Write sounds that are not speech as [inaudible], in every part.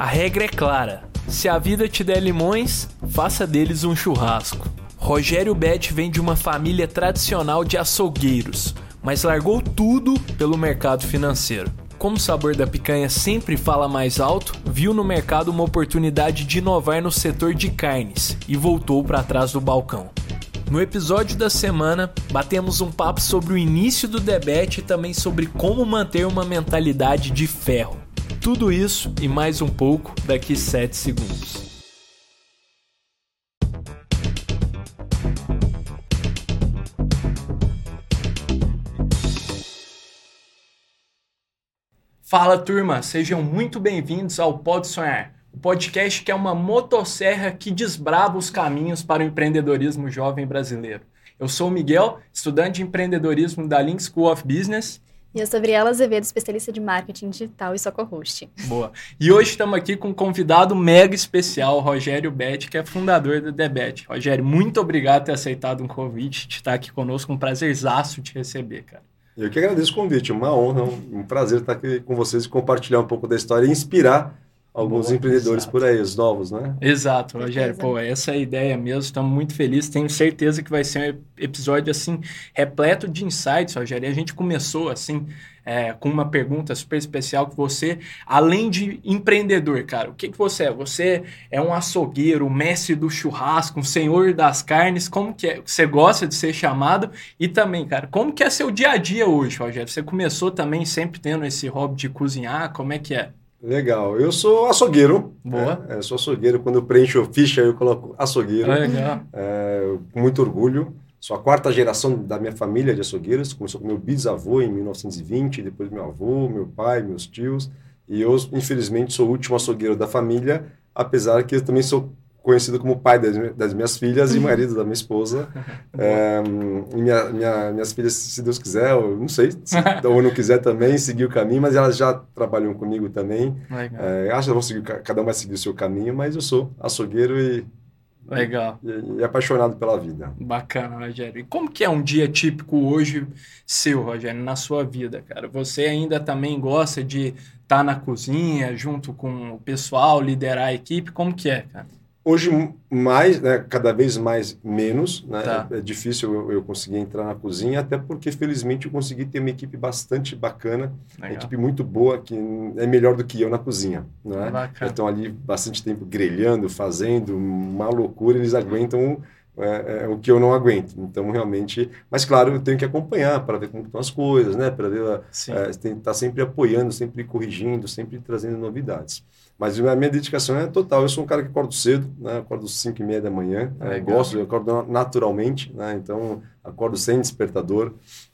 A regra é clara: se a vida te der limões, faça deles um churrasco. Rogério Bet vem de uma família tradicional de açougueiros, mas largou tudo pelo mercado financeiro. Como o sabor da picanha sempre fala mais alto, viu no mercado uma oportunidade de inovar no setor de carnes e voltou para trás do balcão. No episódio da semana, batemos um papo sobre o início do debate e também sobre como manter uma mentalidade de ferro. Tudo isso e mais um pouco daqui 7 segundos. Fala turma, sejam muito bem-vindos ao Pode Sonhar, o podcast que é uma motosserra que desbrava os caminhos para o empreendedorismo jovem brasileiro. Eu sou o Miguel, estudante de empreendedorismo da Link School of Business. E eu sou Gabriela Azevedo, especialista de marketing digital e sou co-host. Boa. E hoje estamos aqui com um convidado mega especial, Rogério Bet, que é fundador do Debet. Rogério, muito obrigado por ter aceitado um convite, de estar aqui conosco, um prazerzaço te receber, cara. Eu que agradeço o convite, uma honra, um prazer estar aqui com vocês e compartilhar um pouco da história e inspirar alguns Boa, empreendedores exato. por aí, os novos, né? Exato, Rogério. Pô, essa é a ideia mesmo. Estamos muito felizes. Tenho certeza que vai ser um episódio assim repleto de insights, Rogério. E a gente começou assim é, com uma pergunta super especial que você, além de empreendedor, cara, o que, que você é? Você é um açougueiro, um mestre do churrasco, um senhor das carnes, como que é? Você gosta de ser chamado? E também, cara, como que é seu dia a dia hoje, Rogério? Você começou também sempre tendo esse hobby de cozinhar, como é que é? Legal. Eu sou açougueiro. Boa. É, eu sou açougueiro. Quando eu preencho ficha, eu coloco açougueiro. Legal. É, com muito orgulho. Sou a quarta geração da minha família de açougueiros. Começou com meu bisavô em 1920, depois meu avô, meu pai, meus tios. E eu, infelizmente, sou o último açougueiro da família, apesar que eu também sou conhecido como pai das, das minhas filhas e uhum. marido da minha esposa. [laughs] é, minha, minha, minhas filhas, se Deus quiser, eu não sei, se, [laughs] ou não quiser também, seguir o caminho, mas elas já trabalham comigo também. É, acho que vão seguir, cada um vai seguir o seu caminho, mas eu sou açougueiro e Legal. E, e, apaixonado pela vida. Bacana, Rogério. E como que é um dia típico hoje seu, Rogério, na sua vida, cara? Você ainda também gosta de estar tá na cozinha, junto com o pessoal, liderar a equipe? Como que é, cara? Hoje, mais, né, cada vez mais menos. Né? Tá. É, é, difícil eu, eu, conseguir entrar na cozinha, até porque, felizmente, eu consegui ter uma equipe bastante bacana, Legal. uma equipe muito boa, que é melhor do que eu na cozinha. Né? Estão ali bastante tempo grelhando, fazendo, uma loucura, eles aguentam é, é, o que eu não aguento. Então, realmente. Mas, claro, eu tenho que acompanhar para ver como estão as coisas, né? Para ver. É, que estar tá sempre apoiando, sempre corrigindo, sempre trazendo novidades. Mas a minha dedicação é total. Eu sou um cara que acordo cedo, né? Acordo às 5 e meia da manhã. É, gosto, eu acordo naturalmente, né? Então, acordo sem despertador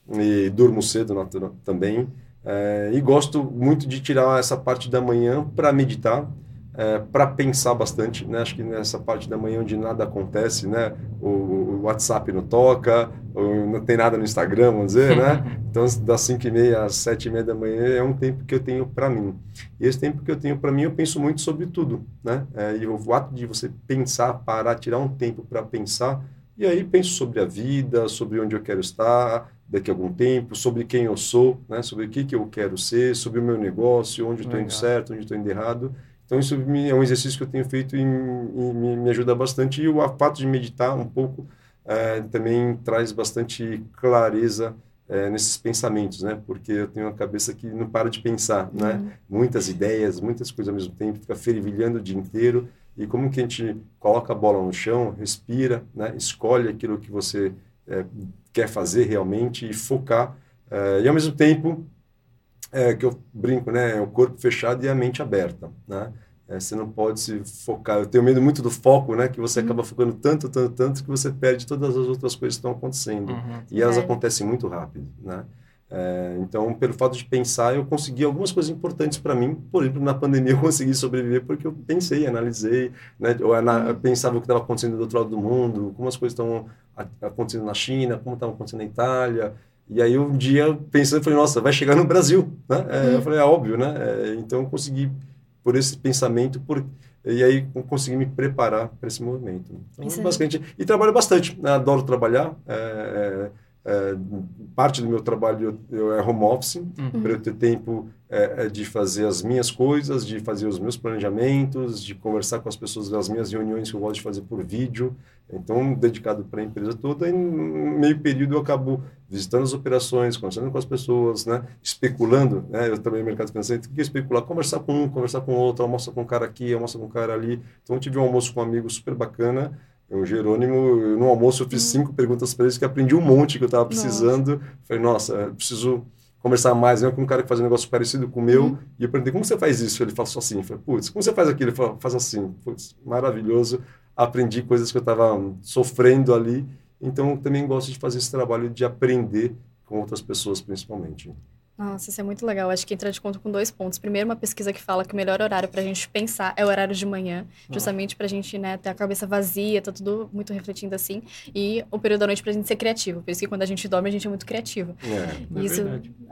e durmo cedo natural, também. É, e gosto muito de tirar essa parte da manhã para meditar é, para pensar bastante, né? Acho que nessa parte da manhã onde nada acontece, né? O, o, WhatsApp não toca, não tem nada no Instagram, vamos dizer, né? [laughs] Então, das 5 e meia às 7 e meia da manhã é um tempo que eu tenho para mim. E esse tempo que eu tenho para mim, eu penso muito sobre tudo, né? É, e o ato de você pensar, parar, tirar um tempo para pensar, e aí penso sobre a vida, sobre onde eu quero estar daqui a algum tempo, sobre quem eu sou, né? Sobre o que, que eu quero ser, sobre o meu negócio, onde estou indo certo, onde estou indo errado. Então, isso é um exercício que eu tenho feito e, me, me, ajuda bastante. E o fato de meditar um pouco é, também traz bastante clareza é, nesses pensamentos, né? Porque eu tenho uma cabeça que não para de pensar, né? uhum. né? Muitas ideias, muitas coisas ao mesmo tempo, fica fervilhando o dia inteiro. E como que a gente coloca a bola no chão, respira, né? Escolhe aquilo que você é, quer fazer realmente e focar. E ao mesmo tempo é, que eu brinco, né? É o corpo fechado e a mente aberta, né? É, você não pode se focar. Eu tenho medo muito do foco, né? Que você uhum. acaba focando tanto, tanto, tanto que você perde todas as outras coisas que estão acontecendo. Uhum. E elas é. acontecem muito rápido, né? É, então, pelo fato de pensar, eu consegui algumas coisas importantes para mim. Por exemplo, na pandemia eu consegui sobreviver porque eu pensei, analisei, né? Eu, eu pensava o que estava acontecendo do outro lado do mundo, como as coisas estão acontecendo na China, como estavam acontecendo na Itália. E aí um dia pensando, falei, nossa, vai chegar no Brasil, né? É, uhum. Eu falei, é óbvio, né? É, então eu consegui por esse pensamento, por e aí consegui me preparar para esse movimento. Então, basicamente, e trabalho bastante, né? adoro trabalhar. É, é, parte do meu trabalho eu, eu é home office, uhum. para eu ter tempo é, é, de fazer as minhas coisas, de fazer os meus planejamentos, de conversar com as pessoas das minhas reuniões que eu gosto de fazer por vídeo. Então, dedicado para a empresa toda, e no meio período eu acabo visitando as operações, conversando com as pessoas, né? especulando. Né? Eu também no mercado financeiro, o que especular? Conversar com um, conversar com outro, almoça com um cara aqui, almoça com um cara ali. Então, tive um almoço com um amigo super bacana, o Jerônimo, no almoço eu fiz hum. cinco perguntas para ele que aprendi um monte que eu estava precisando. Nossa. Falei, nossa, preciso conversar mais né, com um cara que faz um negócio parecido com o meu. Uhum. E eu perguntei, como você faz isso? Ele falou assim. Eu falei, putz, como você faz aquilo? Ele falou, faz assim. Putz, maravilhoso. Aprendi coisas que eu estava sofrendo ali. Então, também gosto de fazer esse trabalho de aprender com outras pessoas, principalmente. Nossa, isso é muito legal. Acho que entra de conta com dois pontos. Primeiro, uma pesquisa que fala que o melhor horário para a gente pensar é o horário de manhã, justamente para a gente né, ter a cabeça vazia, tá tudo muito refletindo assim. E o período da noite para a gente ser criativo. Por isso que quando a gente dorme, a gente é muito criativo. É, é isso,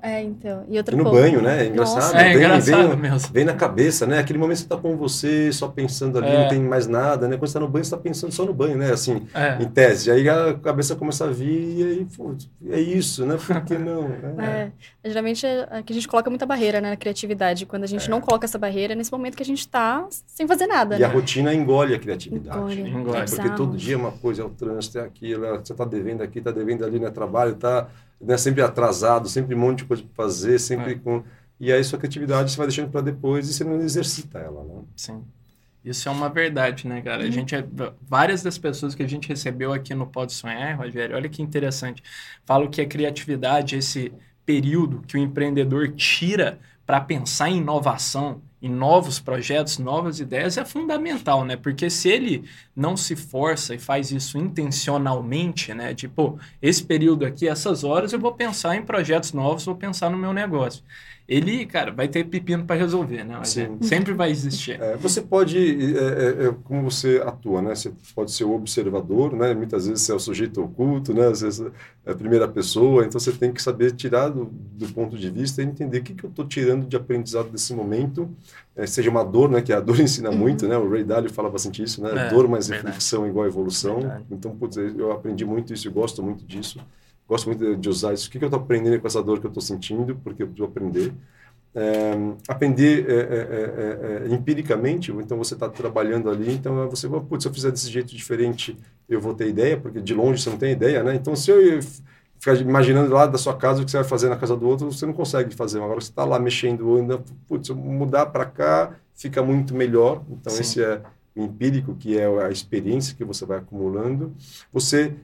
é, é então. E, outro e no ponto, banho, né? É engraçado. Nossa. É vem, engraçado vem, mesmo. Vem na cabeça, né? Aquele momento que você tá com você, só pensando ali, é. não tem mais nada, né? Quando você tá no banho, você tá pensando só no banho, né? Assim, é. em tese. Aí a cabeça começa a vir e aí, pô, é isso, né? Por que não? [laughs] É. Geralmente, é que a gente coloca muita barreira né, na criatividade. Quando a gente é. não coloca essa barreira, é nesse momento que a gente está sem fazer nada. E né? a rotina engole a criatividade. Engole. engole. É, porque todo dia é uma coisa, é o trânsito, é aquilo, é, você está devendo aqui, está devendo ali no né, trabalho, está né, sempre atrasado, sempre um monte de coisa para fazer, sempre é. com. E aí sua criatividade você vai deixando para depois e você não exercita ela, né? Sim. Isso é uma verdade, né, cara? A gente é, várias das pessoas que a gente recebeu aqui no Pode Sonhar, Rogério, olha que interessante. Falam que a criatividade, esse período que o empreendedor tira para pensar em inovação, em novos projetos, novas ideias, é fundamental, né? Porque se ele não se força e faz isso intencionalmente, né? Tipo, esse período aqui, essas horas, eu vou pensar em projetos novos, vou pensar no meu negócio ele, cara, vai ter pepino para resolver, né? Sim. Sempre vai existir. É, você pode, é, é, é, como você atua, né? Você pode ser o observador, né? Muitas vezes você é o sujeito oculto, né? Às vezes é a primeira pessoa, então você tem que saber tirar do, do ponto de vista e entender o que, que eu estou tirando de aprendizado desse momento, é, seja uma dor, né? Que a dor [laughs] ensina uhum. muito, né? O Ray Dalio fala bastante isso, né? É, dor mais verdade. reflexão igual evolução. Verdade. Então, putz, eu aprendi muito isso e gosto muito disso gosto muito de usar isso. O que, que eu estou aprendendo com essa dor que eu estou sentindo? Porque eu preciso aprender. É, aprender é, é, empiricamente, então você está trabalhando ali, então você vai, putz, se eu fizer desse jeito diferente, eu vou ter ideia, porque de longe você não tem ideia, né? Então, se eu ficar imaginando lá da sua casa o que você vai fazer na casa do outro, você não consegue fazer. Agora você está lá mexendo, ainda, putz, mudar para cá fica muito melhor. Então, Sim. esse é empírico, que é a experiência que você vai acumulando. Você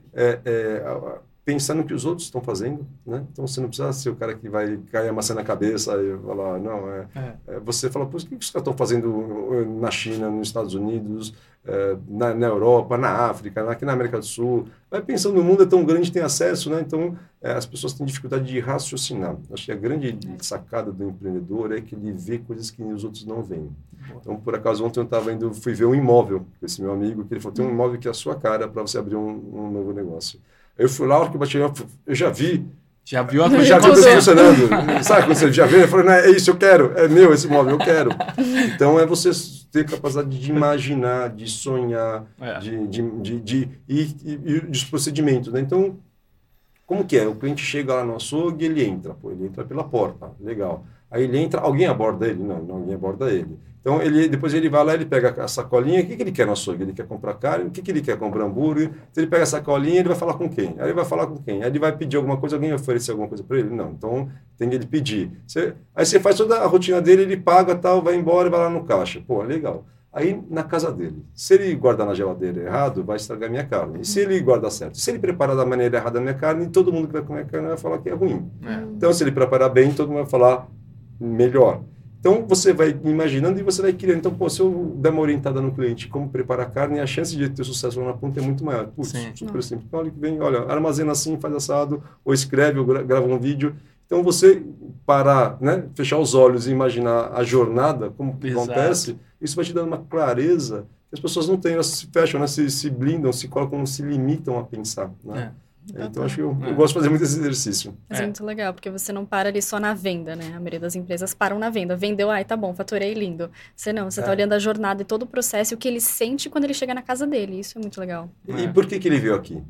é, é, pensar no que os outros estão fazendo, né? Então você não precisa ser o cara que vai cair a maçã na cabeça e falar, não, é, é. é você fala, pô, o que os caras estão fazendo na China, nos Estados Unidos, é, na, na, Europa, na África, aqui na América do Sul. Vai pensando, o mundo é tão grande, tem acesso, né? Então é, as pessoas têm dificuldade de raciocinar. Acho que a grande sacada do empreendedor é que ele vê coisas que os outros não veem. Então, por acaso, ontem eu estava indo, fui ver um imóvel com esse meu amigo, que ele falou, tem um imóvel que é a sua cara para você abrir um, um novo negócio. Eu fui lá, a hora que eu bati, eu já vi. Já viu a coisa Já viu funcionando. Sabe quando você já vê? Eu falei, não, é isso, eu quero. É meu esse móvel, eu quero. Então, é você ter capacidade de imaginar, de sonhar, é. de, de, de, de, e, e, e dos procedimentos. Né? Então, como que é? O cliente chega lá no açougue, ele entra. Pô, ele entra pela porta. Legal. Aí ele entra, alguém aborda ele? Não, não alguém aborda ele. Então, ele, depois ele vai lá, ele pega a sacolinha, o que, que ele quer no açougue? Ele quer comprar carne, o que, que ele quer? Comprar hambúrguer. Então, ele pega a sacolinha, ele vai falar com quem? Aí ele vai falar com quem? Aí ele vai pedir alguma coisa, alguém vai oferecer alguma coisa para ele? Não, então tem que ele pedir. Você, aí você faz toda a rotina dele, ele paga, tal, vai embora e vai lá no caixa. Pô, legal. Aí, na casa dele, se ele guardar na geladeira errado, vai estragar minha carne. E se ele guardar certo? Se ele preparar da maneira errada a minha carne, todo mundo que vai comer a carne vai falar que é ruim. É. Então, se ele preparar bem, todo mundo vai falar melhor. Então, você vai imaginando e você vai criando. Então, pô, se eu der uma orientada no cliente como preparar a carne, a chance de ter sucesso lá na ponta é muito maior. Putz, Sim. super simples. Então, olha que vem, olha, armazena assim, faz assado, ou escreve, ou grava um vídeo. Então, você parar, né, fechar os olhos e imaginar a jornada, como Exato. acontece, isso vai te dando uma clareza que as pessoas não têm, elas se fecham, né, se, se blindam, se colocam, se limitam a pensar. Né? É. Então, então acho que eu, é. eu, gosto de fazer muito esse exercício. Mas é. é. muito legal, porque você não para ali só na venda, né? A maioria das empresas param na venda. Vendeu, ai, tá bom, faturei, lindo. Você não, você tá é. tá olhando a jornada e todo o processo e o que ele sente quando ele chega na casa dele. Isso é muito legal. E, e por que, que ele veio aqui?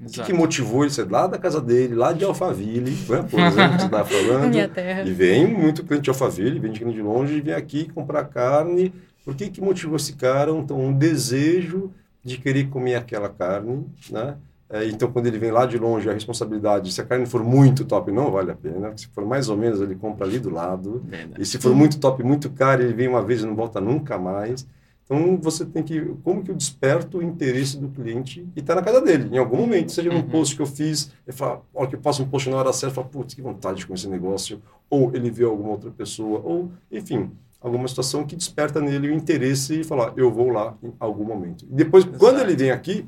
O que, que, motivou ele ser lá da casa dele, lá de Alphaville, né, por exemplo, que você estava [laughs] falando. Minha terra. E vem muito cliente de Alphaville, vem de grande longe, e vem aqui comprar carne. Por que, que motivou esse cara? Então, um desejo de querer comer aquela carne, né? É, então, quando ele vem lá de longe, a responsabilidade, se a carne for muito top, não vale a pena. Se for mais ou menos, ele compra ali do lado. Verdade. E se for muito top, muito caro, ele vem uma vez e não volta nunca mais. Então, você tem que... Como que eu desperto o interesse do cliente e está na casa dele, em algum momento. Seja num uhum. post que eu fiz, ele fala, olha que eu faço um post na hora certa, fala, putz, que vontade com esse negócio. Ou ele vê alguma outra pessoa, ou, enfim, alguma situação que desperta nele o interesse e falar, eu vou lá em algum momento. E depois, Exato. quando ele vem aqui,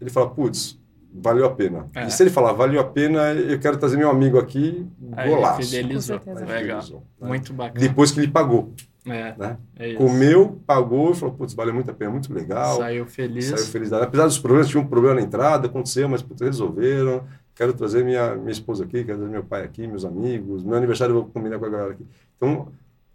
ele fala, putz, valeu a pena. É. E se ele falar, valeu a pena, eu quero trazer meu amigo aqui, Aí golaço. Fidelizou. Legal. Né? Muito bacana. Depois que ele pagou. É, né? É Comeu, pagou e falou, putz, valeu muito a pena, muito legal. Saiu feliz. Saiu feliz. Apesar dos problemas, tinha um problema na entrada, aconteceu, mas putz, resolveram. Quero trazer minha, minha esposa aqui, quero trazer meu pai aqui, meus amigos. Meu aniversário eu vou combinar com a galera aqui. Então,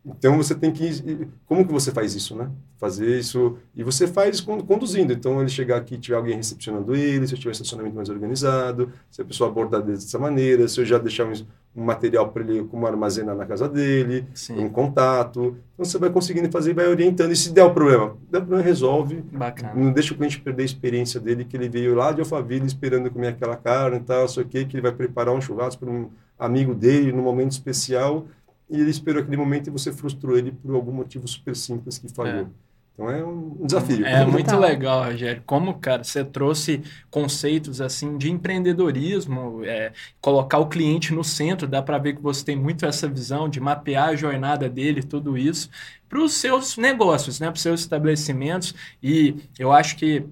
então você tem que como que você faz isso, né? Fazer isso e você faz conduzindo. Então ele chegar aqui, tiver alguém recepcionando ele, se eu tiver estacionamento mais organizado, se a pessoa abordar dessa maneira, se eu já deixar um, um material para ele como armazenar na casa dele, Sim. um contato. Então você vai conseguindo fazer vai orientando. E se der o problema, der o problema resolve. Bacana. Não deixa o cliente perder a experiência dele que ele veio lá de Alphaville esperando comer aquela carne e tal, só que que ele vai preparar um churrasco para um amigo dele num momento especial e ele esperou aquele momento e você frustrou ele por algum motivo super simples que falhou. É. Então é um desafio. É muito legal, Rogério. Como, cara, você trouxe conceitos assim de empreendedorismo, é, colocar o cliente no centro, dá para ver que você tem muito essa visão de mapear a jornada dele, tudo isso, para os seus negócios, né, para os seus estabelecimentos. E eu acho que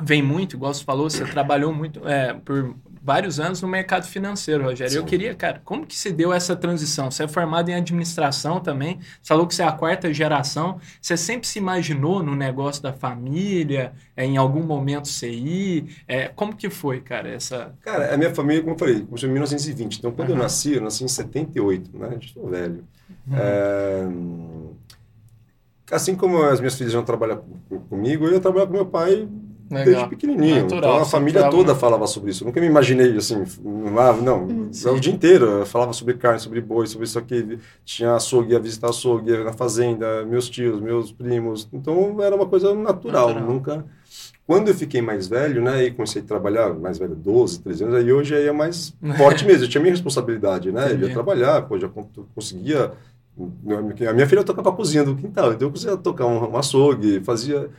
vem muito, igual você falou, você trabalhou muito é, por vários anos no mercado financeiro, Rogério. Sim. Eu queria, cara, como que se deu essa transição? Você é formado em administração também, falou que você é a quarta geração. Você sempre se imaginou no negócio da família, é, em algum momento você ir? É, como que foi, cara, essa... Cara, a minha família, como eu falei, começou em 1920. Então, quando uhum. eu nasci, eu nasci em 78, né? Eu estou velho. Uhum. É... Assim como as minhas filhas vão trabalhar comigo, eu ia trabalhar com meu pai Legal. desde pequenininho. Natural, então a família toda falava sobre isso. Eu nunca me imaginei assim, não, hum, o dia inteiro eu falava sobre carne, sobre boi, sobre isso aqui. Tinha açougue, ia visitar açougue, ia na fazenda, meus tios, meus primos. Então era uma coisa natural, natural. nunca... Quando eu fiquei mais velho, né, e comecei a trabalhar, mais velho, 12, 13 anos, aí hoje aí é mais [laughs] forte mesmo, eu tinha minha responsabilidade, né, Entendi. eu ia trabalhar, pô, já conseguia a minha filha tocava a cozinha do quintal, então eu conseguia tocar um, um açougue, fazia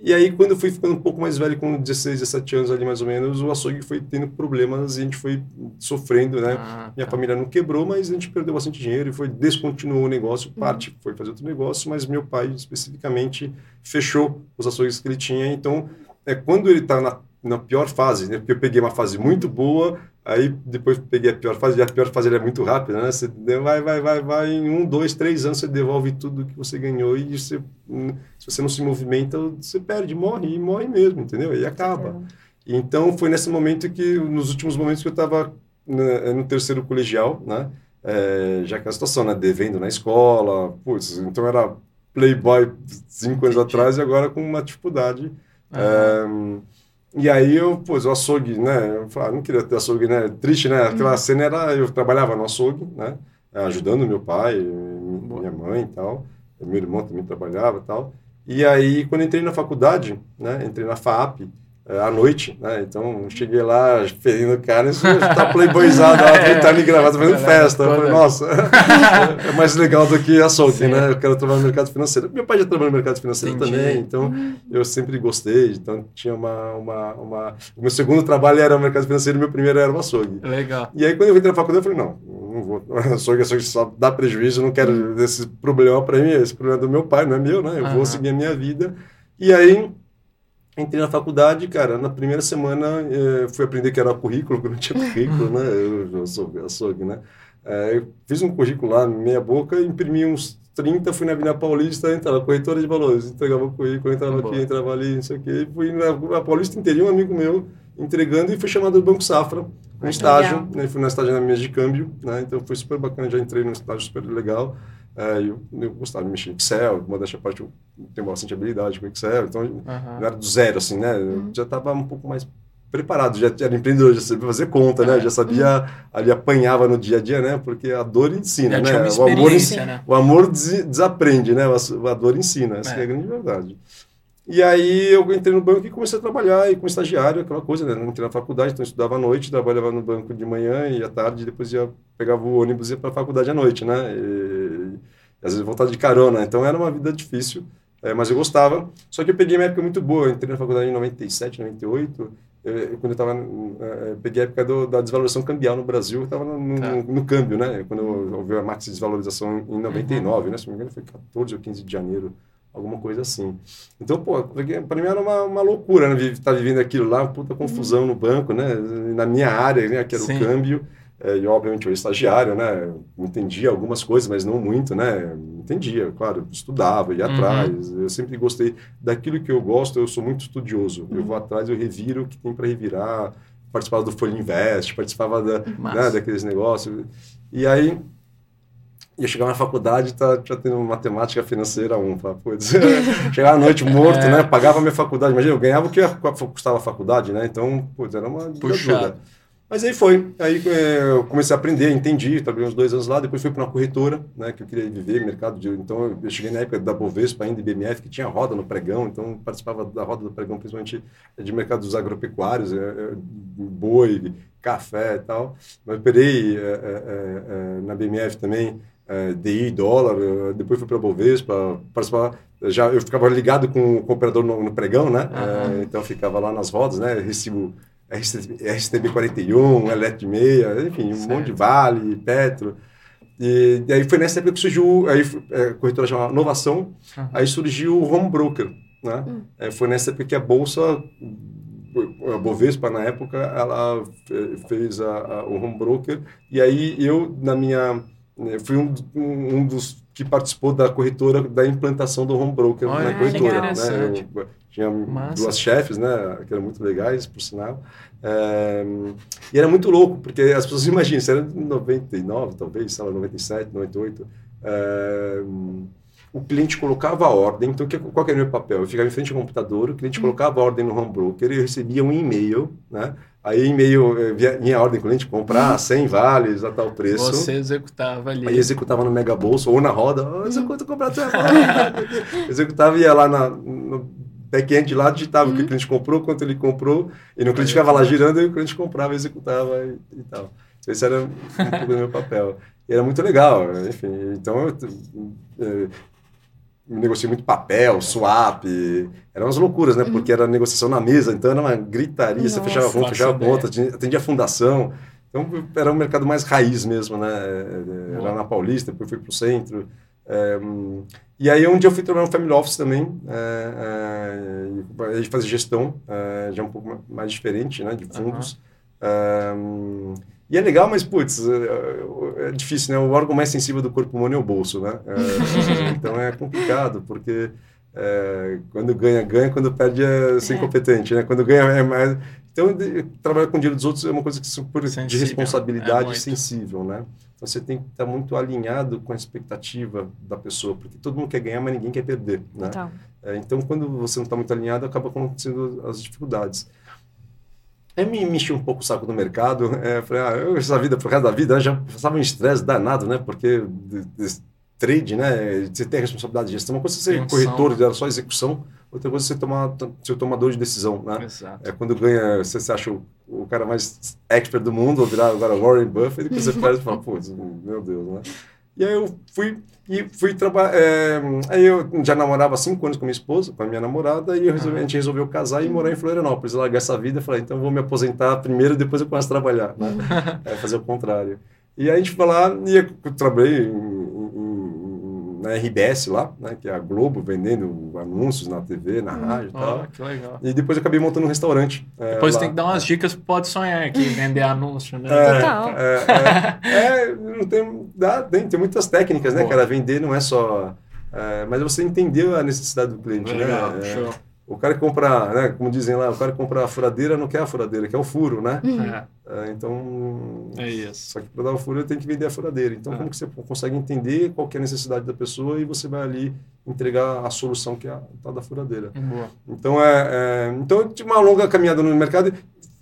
e aí, quando eu fui ficando um pouco mais velho, com 16, 17 anos ali mais ou menos, o açougue foi tendo problemas e a gente foi sofrendo, né? Ah, Minha tá. família não quebrou, mas a gente perdeu bastante dinheiro e foi descontinuou o negócio. Uhum. Parte uhum. foi fazer outro negócio, mas meu pai especificamente fechou os açougues que ele tinha. Então, é quando ele está na, na pior fase, né? Porque eu peguei uma fase muito boa, Aí depois peguei a pior fase, e a pior fase é muito rápida, né? Você vai, vai, vai, vai, em um, dois, três anos você devolve tudo que você ganhou e você, se você não se movimenta, você perde, morre, e morre mesmo, entendeu? E acaba. Então foi nesse momento que, nos últimos momentos que eu estava no, no terceiro colegial, né? É, já que a situação, né? Devendo na escola, putz, então era playboy cinco anos [laughs] atrás e agora com uma dificuldade. Uhum. É, e aí eu, pô, o açougue, né? Eu falei, ah, não queria ter açougue, né? Triste, né? Aquela uhum. cena era, eu trabalhava no açougue, né? Ajudando meu pai, minha mãe e tal. Meu irmão também trabalhava e tal. E aí, quando entrei na faculdade, né? Entrei na FAP, à noite, né? Então, cheguei lá, ferindo carne, tá playboyzado, lá, [laughs] pintando e gravado, fazendo festa. Eu falei, nossa, [laughs] é mais legal do que açougue, né? Eu quero trabalhar no mercado financeiro. Meu pai já trabalhou no mercado financeiro Entendi. também, então eu sempre gostei. Então, tinha uma, uma, uma... O meu segundo trabalho era o mercado financeiro e meu primeiro era o açougue. Legal. E aí, quando eu entrei na faculdade, eu falei, não, não vou. [laughs] Açougue, açougue só dá prejuízo, não quero esse problema para mim, esse problema é do meu pai, não é meu, né? Eu uhum. vou seguir a minha vida. E aí Entrei na faculdade, cara, na primeira semana eh, fui aprender que era currículo, porque não tinha currículo, né? Eu, eu sou açougue, né? Eh, eu fiz um currículo lá, meia boca, imprimi uns 30, fui na Avenida Paulista, entrava corretora de valores, entregava o currículo, entrava aqui, entrava ali, não sei o quê. Fui na, Paulista inteirinha, um amigo meu entregando e fui chamado do Banco Safra, um estágio, né? Fui na estágio na mesa de câmbio, né? Então foi super bacana, já entrei num estágio super legal. É, eu, eu gostava de mexer em Excel, modéstia parte, eu tenho bastante habilidade com Excel, então uhum. não era do zero, assim, né? Eu uhum. já estava um pouco mais preparado, já era empreendedor, já sabia fazer conta, né? Já sabia, ali apanhava no dia a dia, né? Porque a dor ensina, já né? o amor, né? o amor des desaprende, né? A dor ensina, essa é. é a grande verdade. E aí eu entrei no banco e comecei a trabalhar, e como estagiário, aquela coisa, né? Não entrei na faculdade, então eu estudava à noite, trabalhava no banco de manhã e à tarde, depois ia, pegava o ônibus e ia para a faculdade à noite, né? E, às vezes voltava de carona, então era uma vida difícil, é, mas eu gostava. Só que eu peguei uma época muito boa, eu entrei na faculdade em 97, 98, eu, quando eu estava, é, peguei a época do, da desvalorização cambial no Brasil, eu estava no, tá. no, no, câmbio, né? Quando houve a max desvalorização em 99, uhum. né? Se não me engano foi 14 ou 15 de janeiro, alguma coisa assim. Então, pô, para mim era uma, uma loucura, né? Estar tá vivendo aquilo lá, puta confusão no banco, né? Na minha área, né? Que era Sim. o câmbio. É, e obviamente eu estagiário, né? Entendia algumas coisas, mas não muito, né? Entendia, claro, estudava, ia uhum. atrás. Eu sempre gostei daquilo que eu gosto, eu sou muito estudioso. Uhum. Eu vou atrás, eu reviro o que tem para revirar. Participava do Folha Invest, participava da, né, daqueles negócios. E aí, ia chegar na faculdade tá já tendo matemática financeira um, [laughs] chegar à noite morto, [laughs] é. né? Pagava a minha faculdade, imagina, eu ganhava o que custava a faculdade, né? Então, putz, era uma Puxado. Mas aí foi. Aí é, eu comecei a aprender, entendi, trabalhei uns dois anos lá, depois fui para uma corretora, né, que eu queria viver, mercado de... Então eu cheguei na época da Bovespa ainda, BMF, que tinha roda no pregão, então participava da roda do pregão, principalmente de mercado dos agropecuários, é, é, boi, café e tal. Mas operei é, é, é, na BMF também, DI, dólar, depois fui para a Bovespa, participava... Já, eu ficava ligado com o operador no, no pregão, né? Uhum. então ficava lá nas rodas, né? Recibo RCB 41, Elet Meia, enfim, um certo. monte de Vale, Petro. E, e, aí foi nessa época que surgiu, aí é, a corretora chamava Inovação, uhum. aí surgiu o Home Broker, né? Uhum. É, foi nessa época que a Bolsa, a Bovespa na época, ela fez a, a, o Home Broker, e aí eu, na minha, né, fui um, um dos que participou da corretora, da implantação do Home Broker Olha, na corretora. Né? Eu, tinha Massa. duas chefes, né, que eram muito legais, por sinal. É, e era muito louco, porque as pessoas [laughs] imaginam, isso era em 99, talvez, sei lá, 97, 98. É, o cliente colocava a ordem, então qual era o meu papel? Eu ficava em frente ao computador, o cliente hum. colocava a ordem no home broker, eu recebia um e-mail, né? Aí e-mail, eh, vinha a ordem cliente comprar 100 vales a tal preço. Você executava ali. Aí executava no Mega Bolsa ou na roda, oh, executa comprar 100 [laughs] Executava e ia lá na, no back-end lá, digitava uhum. o que o uhum. cliente comprou, quanto ele comprou, e no cliente ficava lá girando e o cliente comprava, executava e, e tal. Esse era um pouco do meu papel. E era muito legal, enfim. Então, eu, eu negociei muito papel, swap, eram umas loucuras, né? Uhum. Porque era negociação na mesa, então era uma gritaria, Nossa, você fechava a conta, fechava a conta, atendia a fundação. Então, era um mercado mais raiz mesmo, né? Era na Paulista, depois fui para o centro. É, e aí um dia eu fui trabalhar no Family Office também, é, é, a gente fazia gestão, é, já um pouco mais diferente, né, de fundos. Uhum. E é legal, mas, putz, é, é, difícil, né? O órgão mais sensível do corpo humano é o bolso, né? É, [laughs] então é complicado, porque quando ganha, ganha, quando perde é ser incompetente, né? Quando ganha é mais... Então, trabalhar com o dinheiro dos outros é uma coisa que super sensível. de responsabilidade sensível, né? você tem que estar muito alinhado com a expectativa da pessoa, porque todo mundo quer ganhar, mas ninguém quer perder, né? Então, é, então quando você não está muito alinhado, acaba acontecendo as dificuldades. Eu me mexi um pouco o saco do mercado, é, falei, ah, eu essa vida, por causa da vida, já passava um estresse danado, né? Porque de, de trade, né? Você tem a responsabilidade de gestão. Uma coisa é ser corretor, era só execução, outra coisa é você tomar, ser tomador de decisão, né? Exato. É quando ganha, você, você acha o o cara mais expert do mundo, ou virar agora Warren Buffett, que você [laughs] perde e fala, pô, meu Deus, né? E aí eu fui e fui trabalhar. É, aí eu já namorava há cinco anos com minha esposa, com a minha namorada, e resolvi, a gente resolveu casar e morar em Florianópolis, largar essa vida. Falei, então vou me aposentar primeiro, depois eu começo a trabalhar, né? [laughs] É, fazer o contrário. E aí a gente foi lá, e eu trabalhei em, na RBS lá, né, que é a Globo, vendendo anúncios na TV, na hum, rádio e tal. que legal. E depois eu acabei montando um restaurante. É, depois lá. tem que dar umas dicas, pode sonhar aqui, [laughs] vender anúncio, né? É, Total. É, é, é, não tem, dá, tem, tem muitas técnicas, né, cara? Vender não é só... É, mas você entender a necessidade do cliente, legal, né? Show. O cara que compra, né, como dizem lá, o cara que compra a furadeira não quer a furadeira, quer o furo, né? Uhum. É. É, então, é isso. Só que para dar o furo ele tem que vender a furadeira. Então, é. como que você consegue entender qual é a necessidade da pessoa e você vai ali entregar a solução que é a tal da furadeira. Boa. Então, é, é, então eu tive uma longa caminhada no mercado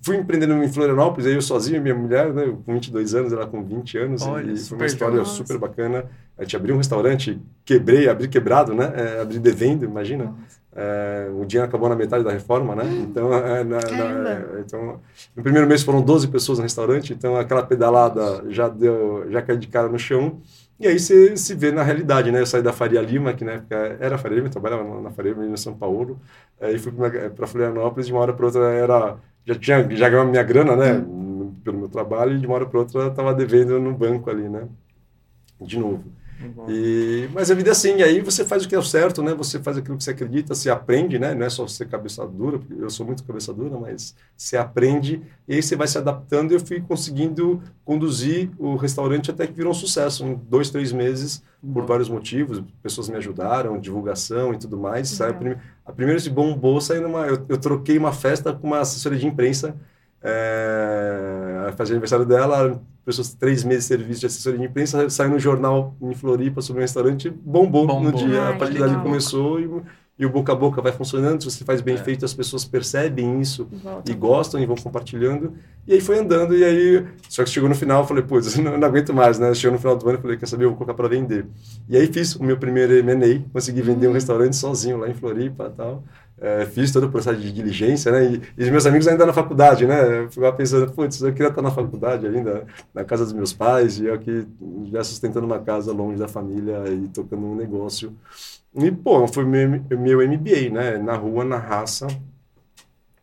fui empreendendo em Florianópolis, aí eu sozinho, minha mulher, né, com 22 anos, ela com 20 anos, Olha, e foi uma história nossa. super bacana. A gente abriu um restaurante, quebrei, abri quebrado, né, é, abri devendo, imagina. É, o dinheiro acabou na metade da reforma, né? [gasps] Então, é, na, na, então, no primeiro mês foram 12 pessoas no restaurante, então aquela pedalada já deu, já caiu de cara no chão. E aí você se vê na realidade, né? Eu saí da Faria Lima, que na época era Faria Lima, trabalhava na Faria Lima, em São Paulo, aí fui para Florianópolis, de uma hora para outra era já tinha já ganhava minha grana, né, pelo meu trabalho, e de uma hora para outra estava devendo no banco ali, né, de novo. E, mas a vida é assim, aí você faz o que é o certo, né? Você faz aquilo que você acredita, se aprende, né? Não é só ser cabeça dura, porque eu sou muito cabeça dura, mas você aprende e aí você vai se adaptando. E eu fui conseguindo conduzir o restaurante até que virou um sucesso, em dois, três meses, por vários motivos. Pessoas me ajudaram, divulgação e tudo mais. Uhum. Sabe? A primeira se bombou saindo uma. Eu, eu troquei uma festa com uma assessoria de imprensa é, fazer aniversário dela, pessoas três meses de serviço de assessoria de imprensa, saiu no jornal em Floripa sobre um restaurante, bombou, bombou. no dia. Ai, a partir dali começou e, e, o boca a boca vai funcionando. Se você faz bem é. feito, as pessoas percebem isso Volta. e gostam e vão compartilhando. E aí foi andando. E aí, só que chegou no final, eu falei, putz, [laughs] não, não aguento mais, né? Chegou no final do ano, eu falei, quer saber, eu vou colocar para vender. E aí fiz o meu primeiro M&A, consegui vender um hum. restaurante sozinho lá em Floripa e tal. É, fiz todo o processo de diligência, né? E, e, os meus amigos ainda na faculdade, né? Eu ficava pensando, putz, eu queria estar na faculdade ainda, na casa dos meus pais, e eu aqui já sustentando uma casa longe da família e tocando um negócio. E, pô, foi meu, meu MBA, né? Na rua, na raça.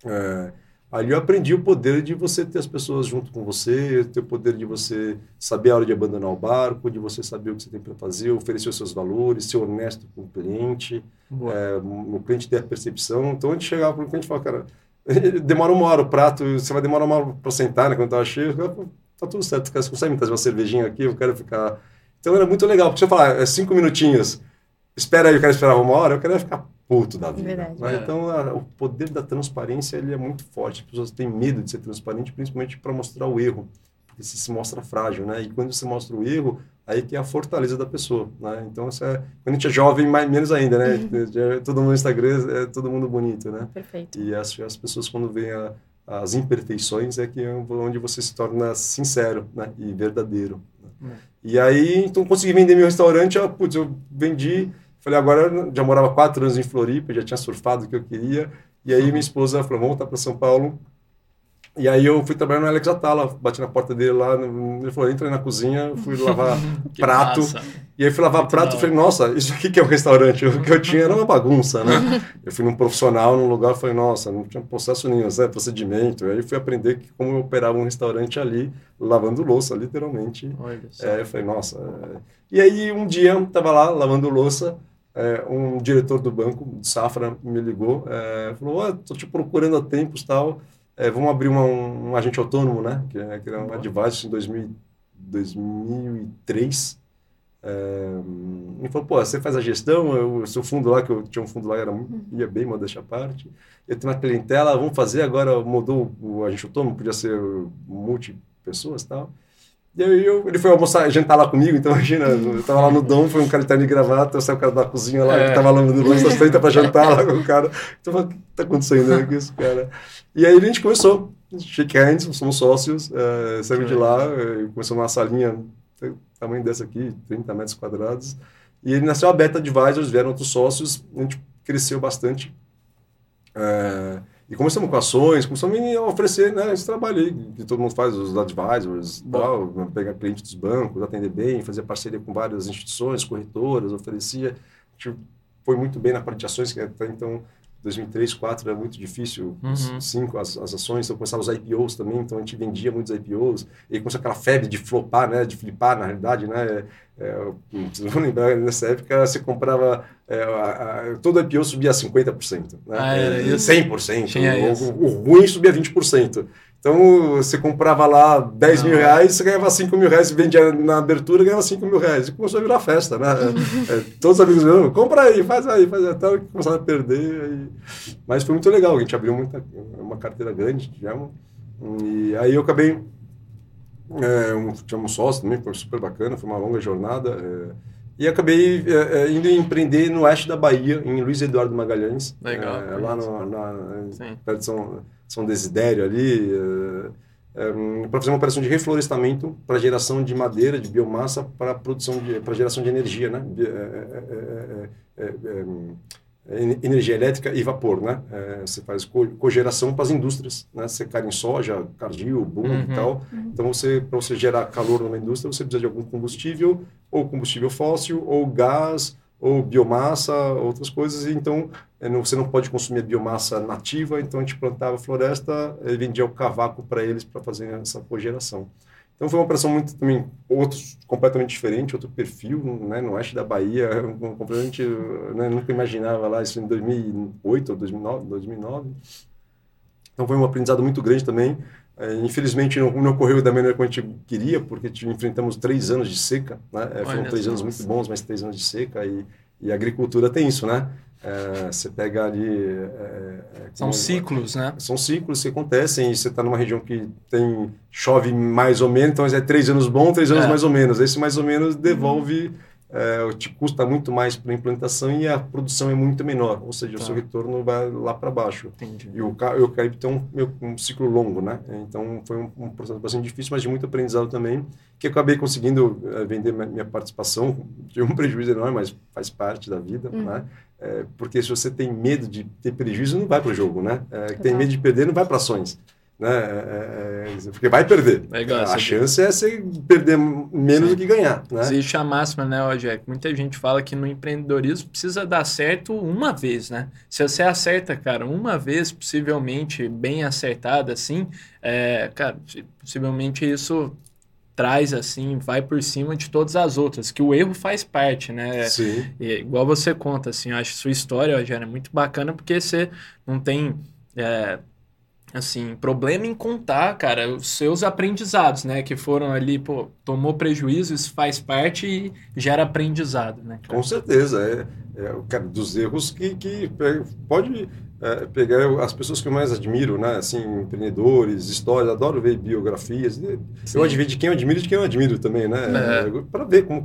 É, Ali eu aprendi o poder de você ter as pessoas junto com você, ter o poder de você saber a hora de abandonar o barco, de você saber o que você tem para fazer, oferecer os seus valores, ser honesto com o cliente, é, o cliente ter a percepção. Então, a gente chegava para o cliente e falava, cara, demora uma hora o prato, você vai demorar uma hora para sentar, né, quando estava cheio. Tá tudo certo, você consegue me trazer uma cervejinha aqui? Eu quero ficar... Então, era muito legal, porque você falar, é cinco minutinhos, espera aí, eu quero esperar uma hora, eu queria ficar puto da vida. Né? Então, a, o poder da transparência ele é muito forte. As pessoas têm medo de ser transparente, principalmente para mostrar o erro, porque você se mostra frágil, né? E quando você mostra o erro, aí que é a fortaleza da pessoa, né? Então, isso é, quando a gente é jovem, mais, menos ainda, né? Uhum. [laughs] Todo mundo no Instagram é todo mundo bonito, né? Perfeito. E as, as pessoas, quando veem a, as imperfeições, é que é onde você se torna sincero né? e verdadeiro. Né? Uhum. E aí, então, consegui vender meu restaurante, ó, putz, eu vendi Falei, agora eu já morava quatro anos em Floripa, já tinha surfado o que eu queria. E aí minha esposa falou, vamos voltar para São Paulo. E aí eu fui trabalhar no Alex Atala, bati na porta dele lá, ele falou, entra aí na cozinha, fui lavar [laughs] prato. Massa. E aí fui lavar Muito prato e falei, nossa, isso aqui que é um restaurante. O que eu tinha era uma bagunça, né? [laughs] eu fui num profissional, num lugar, falei, nossa, não tinha processo nenhum, sabe? procedimento. E aí fui aprender que, como eu operava um restaurante ali, lavando louça, literalmente. Olha é, eu falei, nossa. É... E aí um dia, eu tava lá lavando louça, é, um diretor do banco, de Safra, me ligou, é, falou, oh, tô te procurando há tempos tal, é, vamos abrir uma, um, um, agente autônomo, né, que, é, que era um advisor em 2000, 2003, é, e falou, pô, você faz a gestão, eu, seu fundo lá, que eu tinha um fundo lá, era, ia bem, mas deixa a parte, eu tenho uma clientela, vamos fazer, agora mudou o agente autônomo, podia ser multi pessoas e tal, e aí eu, ele foi almoçar, jantar lá comigo, então [laughs] imagina, eu tava lá no Dom, foi um cara de terno de gravata, saiu o cara da cozinha lá, é. que tava lavando louça, senta pra jantar lá com o cara. Então eu o que tá acontecendo né, com isso, cara? E aí a gente começou, shake hands, somos sócios, é, saímos de lá, é, começamos uma salinha, tamanho dessa aqui, 30 metros quadrados, e ele nasceu a Beta Advisors, vieram outros sócios, a gente cresceu bastante. É, e começamos com ações, começamos a oferecer né, esse trabalho aí, que todo mundo faz, os advisors, tal, pegar cliente dos bancos, atender bem, fazer parceria com várias instituições, corretoras, oferecia. A gente foi muito bem na parte de ações, que até então 2003, 2004 era muito difícil, uhum. cinco as, as ações, então começaram os IPOs também, então a gente vendia muitos IPOs, e começou aquela febre de flopar, né, de flipar na realidade, né, é, vocês [laughs] vão lembrar, nessa época você comprava, é, a, a, todo IPO subia 50%, né, ah, é, 100%, o, o, ruim subia 20%. Então, você comprava lá 10 mil reais, você ganhava 5 mil reais, vendia na abertura, ganhava 5 mil reais. E começou a virar festa, né? [laughs] é, todos os amigos meus, compra aí, faz aí, faz aí. Até começaram a perder. Aí... Mas foi muito legal, a gente abriu muita, uma carteira grande, tivemos. E aí eu acabei... É, um, tivemos um sócio também, foi super bacana, foi uma longa jornada. É, E acabei é, indo empreender no oeste da Bahia, em Luiz Eduardo Magalhães. Legal. É, lá no, na, perto de São, São Desidério ali. É, para fazer uma operação de reflorestamento para geração de madeira, de biomassa, para produção para geração de energia, né? Energia elétrica e vapor, né? É, você faz cogeração para as indústrias, né? Secar em soja, cardil, bumbo uhum. e tal. Uhum. Então, você, para você gerar calor numa indústria, você precisa de algum combustível, ou combustível fóssil, ou gás, ou biomassa, outras coisas. Então, é, você não pode consumir a biomassa nativa, então a gente plantava floresta e vendia o cavaco para eles para fazer essa cogeração. Então foi uma operação muito também outro completamente diferente, outro perfil, né, no oeste da Bahia, completamente, né, nunca imaginava lá isso em 2008 ou 2009, 2009. Então foi um aprendizado muito grande também. É, infelizmente não, não, ocorreu da maneira como a gente queria, porque enfrentamos três anos de seca, né? É, foram três anos muito bons, mas três anos de seca e, e a agricultura tem isso, né? É, você pega ali. É, é são ciclos, né? São ciclos que acontecem e você está numa região que tem chove mais ou menos, então é três anos bom, três anos é. mais ou menos. Esse mais ou menos devolve. Uhum é, te custa muito mais para a implantação e a produção é muito menor, ou seja, tá. o seu retorno vai lá para baixo. Entendi. E o, o eucalipto tem um, um, ciclo longo, né? Então foi um, um, processo bastante difícil, mas de muito aprendizado também, que acabei conseguindo é, vender minha participação. Tive um [laughs] prejuízo enorme, mas faz parte da vida, uhum. né? É, porque se você tem medo de ter prejuízo, não vai para o jogo, né? É, tem medo de perder, não vai para ações. Né? É, é, é, porque vai perder. Legal, a chance é você perder menos Sim. do que ganhar. Né? Existe a máxima, né, Rogério? Muita gente fala que no empreendedorismo precisa dar certo uma vez, né? Se você acerta, cara, uma vez, possivelmente bem acertada, assim, é, cara, possivelmente isso traz assim, vai por cima de todas as outras, que o erro faz parte, né? Sim. E, igual você conta, assim, eu acho sua história, Rogério, é muito bacana porque você não tem. É, assim, problema em contar, cara, os seus aprendizados, né? Que foram ali, pô, tomou prejuízo, isso faz parte e gera aprendizado, né? Cara? Com certeza, é, é cara, dos erros que, que pode é, pegar as pessoas que eu mais admiro, né? Assim, empreendedores, histórias, adoro ver biografias. Sim. Eu admiro de quem eu admiro e de quem eu admiro também, né? É. Para ver como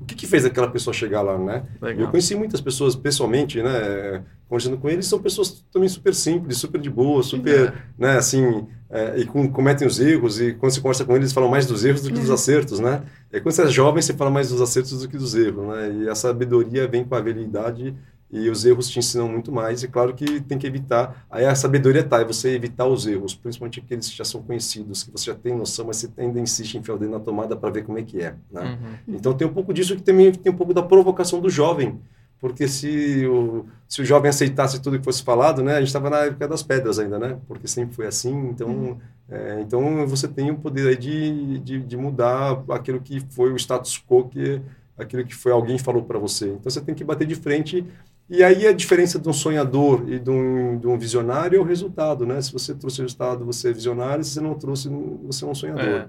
o que, que fez aquela pessoa chegar lá, né? Legal. Eu conheci muitas pessoas pessoalmente, né? Conversando com eles, são pessoas também super simples, super de boa, super, é. né? Assim, é, e com, cometem os erros e quando você conversa com eles, falam mais dos erros do que dos uhum. acertos, né? E quando você é jovem, você fala mais dos acertos do que dos erros, né? E a sabedoria vem com a habilidade e os erros te ensinam muito mais. E claro que tem que evitar. Aí a sabedoria tá, é você evitar os erros, principalmente aqueles que já são conhecidos, que você já tem noção, mas você ainda insiste em enfiar o dedo na tomada para ver como é que é. Né? Uhum. Então tem um pouco disso que também tem um pouco da provocação do jovem. Porque se o, se o jovem aceitasse tudo que fosse falado, né, a gente estava na época das pedras ainda, né? Porque sempre foi assim. Então, uhum. é, então você tem o poder aí de, de, de mudar aquilo que foi o status quo, que aquilo que foi alguém falou para você. Então você tem que bater de frente e aí a diferença de um sonhador e de um, de um visionário é o resultado, né? Se você trouxe o resultado, você é visionário. Se você não trouxe, você é um sonhador. É.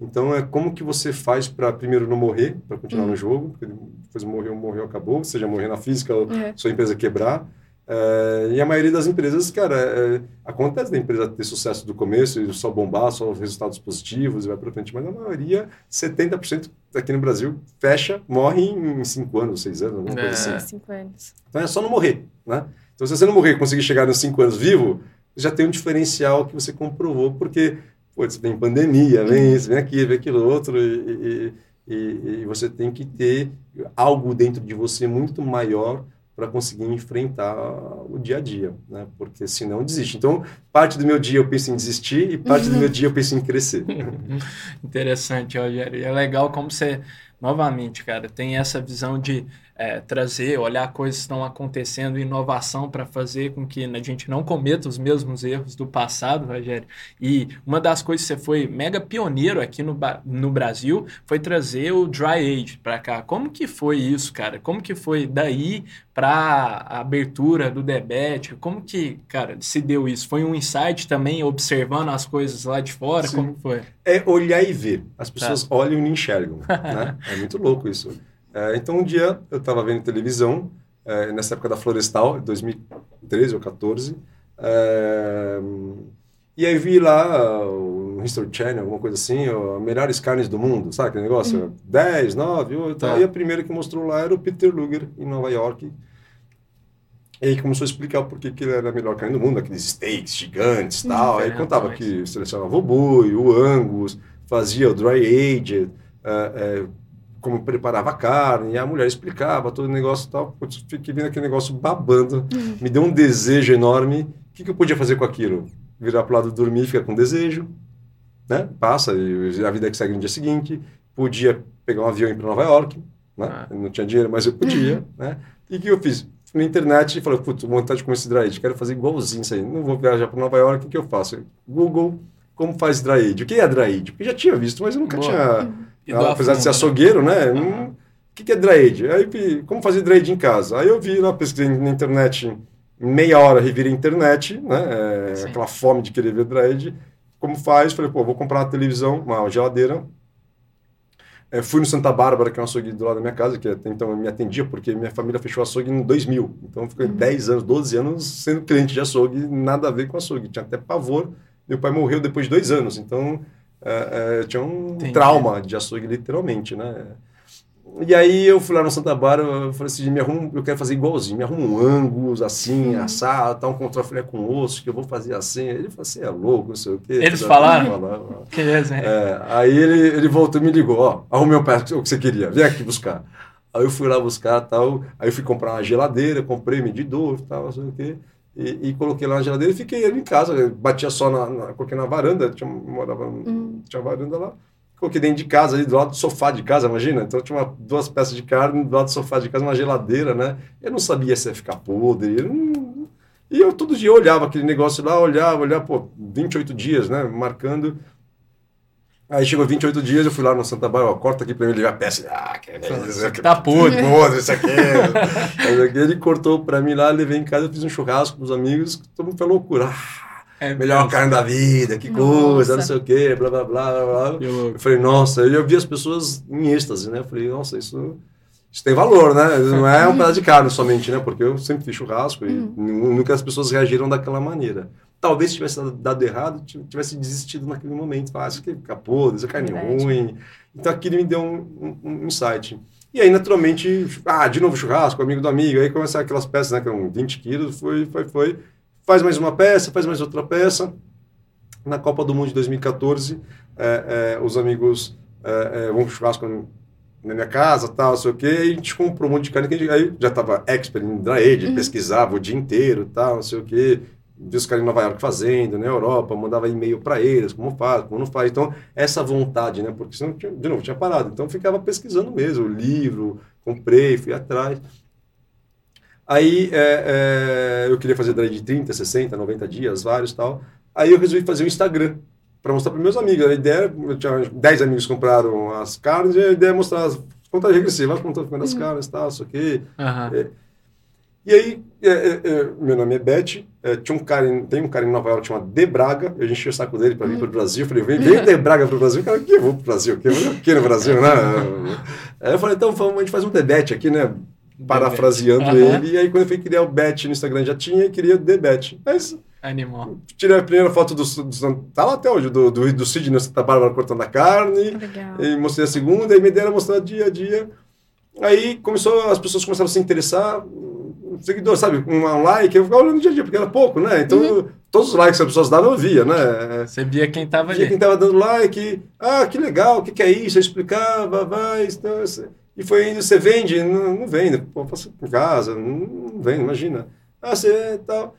Então é como que você faz para primeiro não morrer, para continuar uhum. no jogo, porque depois morreu, morreu, acabou. Seja morrer na física, é. sua empresa quebrar. É, e a maioria das empresas, cara, é, acontece da empresa ter sucesso do começo e só bombar, só resultados positivos e vai para frente, mas a maioria, 70% aqui no Brasil, fecha, morre em 5 anos, 6 anos, alguma é. coisa assim. 5 anos. Então é só não morrer, né? Então se você não morrer e conseguir chegar nos 5 anos vivo, já tem um diferencial que você comprovou, porque, putz, vem pandemia, vem isso, vem aquilo, vem aquilo outro, e, e, e, e você tem que ter algo dentro de você muito maior para conseguir enfrentar o dia a dia, né? Porque senão desiste. Então, parte do meu dia eu penso em desistir e parte do meu dia eu penso em crescer. [laughs] Interessante, Rogério. É legal como você, novamente, cara, tem essa visão de é, trazer, olhar coisas que estão acontecendo, inovação para fazer com que a gente não cometa os mesmos erros do passado, Rogério. E uma das coisas que você foi mega pioneiro aqui no, no Brasil foi trazer o Dry Age para cá. Como que foi isso, cara? Como que foi daí para a abertura do debate? Como que, cara, se deu isso? Foi um insight também, observando as coisas lá de fora? Sim. Como foi? É olhar e ver. As pessoas tá. olham e não enxergam. Né? [laughs] É muito louco isso. É, então, um dia eu estava vendo televisão, é, nessa época da Florestal, 2013 ou 14, é, e aí vi lá no History Channel, alguma coisa assim, ó, melhores carnes do mundo, sabe aquele negócio? Uhum. 10, 9, 8, tá. e a primeira que mostrou lá era o Peter Luger, em Nova York. E aí começou a explicar por que ele era a melhor carne do mundo, aqueles steaks gigantes e tal. Aí contava que selecionava o boi, o angus, fazia o dry aged, uh, uh, como preparava a carne, e a mulher explicava todo o negócio e tal. Eu fiquei vendo aquele negócio babando, uhum. me deu um desejo enorme. O que, que eu podia fazer com aquilo? Virar para o lado dormir, ficar com desejo, né? Passa, e a vida que segue no dia seguinte. Podia pegar um avião e ir para Nova York, né? Ah. não tinha dinheiro, mas eu podia, né? E o que eu fiz? na internet e falei, putz, vontade de comer esse dry quero fazer igualzinho isso aí. Não vou viajar para Nova York, o que eu faço? Google, como faz dry O que é dry Porque já tinha visto, mas eu nunca Boa. tinha apesar de ser açougueiro, né? Uhum. O que, que é dry Aí, como fazer dry em casa? Aí eu vi lá, pesquisei na internet, meia hora revirei a internet, né? É, aquela fome de querer ver dry Como faz? Falei, pô, vou comprar uma televisão, uma geladeira. É, fui no Santa Bárbara, que é um açougue do lado da minha casa, que até então me atendia, porque minha família fechou açougue em 2000. Então, fiquei uhum. 10 anos, 12 anos sendo cliente de açougue, nada a ver com açougue. Tinha até pavor. Meu pai morreu depois de dois anos, então é, é, tinha um Entendi. trauma de açougue, literalmente, né? E aí eu fui lá no Santa Bárbara, eu falei assim, me arrumo, eu quero fazer igualzinho, me arrumo um angus, assim, hum. assado, tá um contrafilé com osso, que eu vou fazer assim. Ele falou assim, é louco, não sei o quê. Eles falaram? falaram. Que desenho. É, aí ele, ele voltou e me ligou, ó, arrumei o o que você queria, vem aqui buscar. Aí eu fui lá buscar tal, aí eu fui comprar uma geladeira, comprei medidor tal, não sei o quê. E, e, coloquei lá na geladeira e fiquei ali em casa. Batia só na, na coloquei na varanda, tinha, morava, hum. tinha varanda lá. Coloquei dentro de casa, ali do lado do sofá de casa, imagina? Então tinha uma, duas peças de carne do lado do sofá de casa, uma geladeira, né? Eu não sabia se ia ficar podre. Eu não... E eu todo dia olhava aquele negócio lá, olhava, olhava, pô, 28 dias, né? Marcando. Aí chegou 28 dias, eu fui lá no Santa Bárbara, corta aqui pra mim, ele a peça. Ah, que, isso aqui tá [laughs] podre. Podre, isso aqui. ele cortou pra mim lá, levei em casa, eu fiz um churrasco com os amigos, todo mundo falou loucura. Ah, é melhor mesmo. carne da vida, que nossa. coisa, não sei o quê, blá, blá, blá, blá. blá. Eu falei, nossa, eu vi as pessoas em êxtase, né? Eu falei, nossa, isso, isso tem valor, né? Não é um pedaço de carne somente, né? Porque eu sempre fiz churrasco e uhum. nunca as pessoas reagiram daquela maneira talvez tivesse dado errado, tivesse desistido naquele momento. Ah, isso aqui podre, isso é carne Verdade. ruim. Então aquilo me deu um, um, um, insight. E aí, naturalmente, ah, de novo churrasco, amigo do amigo. Aí começaram aquelas peças, né, que eram 20 quilos, foi, foi, foi. Faz mais uma peça, faz mais outra peça. Na Copa do Mundo de 2014, é, é, os amigos é, é, vão churrasco na minha casa, tal, sei o quê, e a gente comprou um monte de carne, que gente, aí já estava expert em dry age, uhum. pesquisava o dia inteiro, tal, não sei o quê, vi os caras em Nova York fazendo, na Europa, mandava e-mail para eles, como faz, como não faz. Então, essa vontade, né? Porque senão, tinha, de novo, tinha parado. Então, ficava pesquisando mesmo, livro, comprei, fui atrás. Aí, é, é, eu queria fazer daí de 30, 60, 90 dias, vários tal. Aí, eu resolvi fazer um Instagram para mostrar para meus amigos. A ideia, eu tinha 10 amigos que compraram as carnes e a ideia é mostrar as contas regressivas, quanto das uhum. carnes, tal, isso aqui. Uhum. É, e aí, é, é, é, meu nome é Beth, é, tinha um cara em, tem um cara em Nova York chamado De Braga, eu enchi o saco dele para vir para o Brasil, eu falei, vem, vem De Braga para o Brasil, cara, que eu vou para o Brasil, que eu aqui no Brasil, né? [laughs] Aí eu falei, então a gente faz um Beth aqui, né? Parafraseando uhum. ele, e aí quando eu fui criar o Bet no Instagram já tinha e queria Debet. Mas Animal. Tirei a primeira foto do, do, Tá lá até hoje, do, do, do Sidney Santa Bárbara cortando a carne. Legal. E mostrei a segunda, e me deram a mostrar dia a dia. Aí começou, as pessoas começaram a se interessar seguidor, sabe? Um, um like, eu ficava olhando no dia a dia, porque era pouco, né? Então, uhum. todos os likes que as pessoas davam, eu via, né? Você via quem estava ali. Via quem estava dando like. Ah, que legal, o que, que é isso? Eu explicava, vai. Então, e foi indo, você vende? Não, não vende. Pô, faço em casa, não, não vende, imagina. Ah, você tal.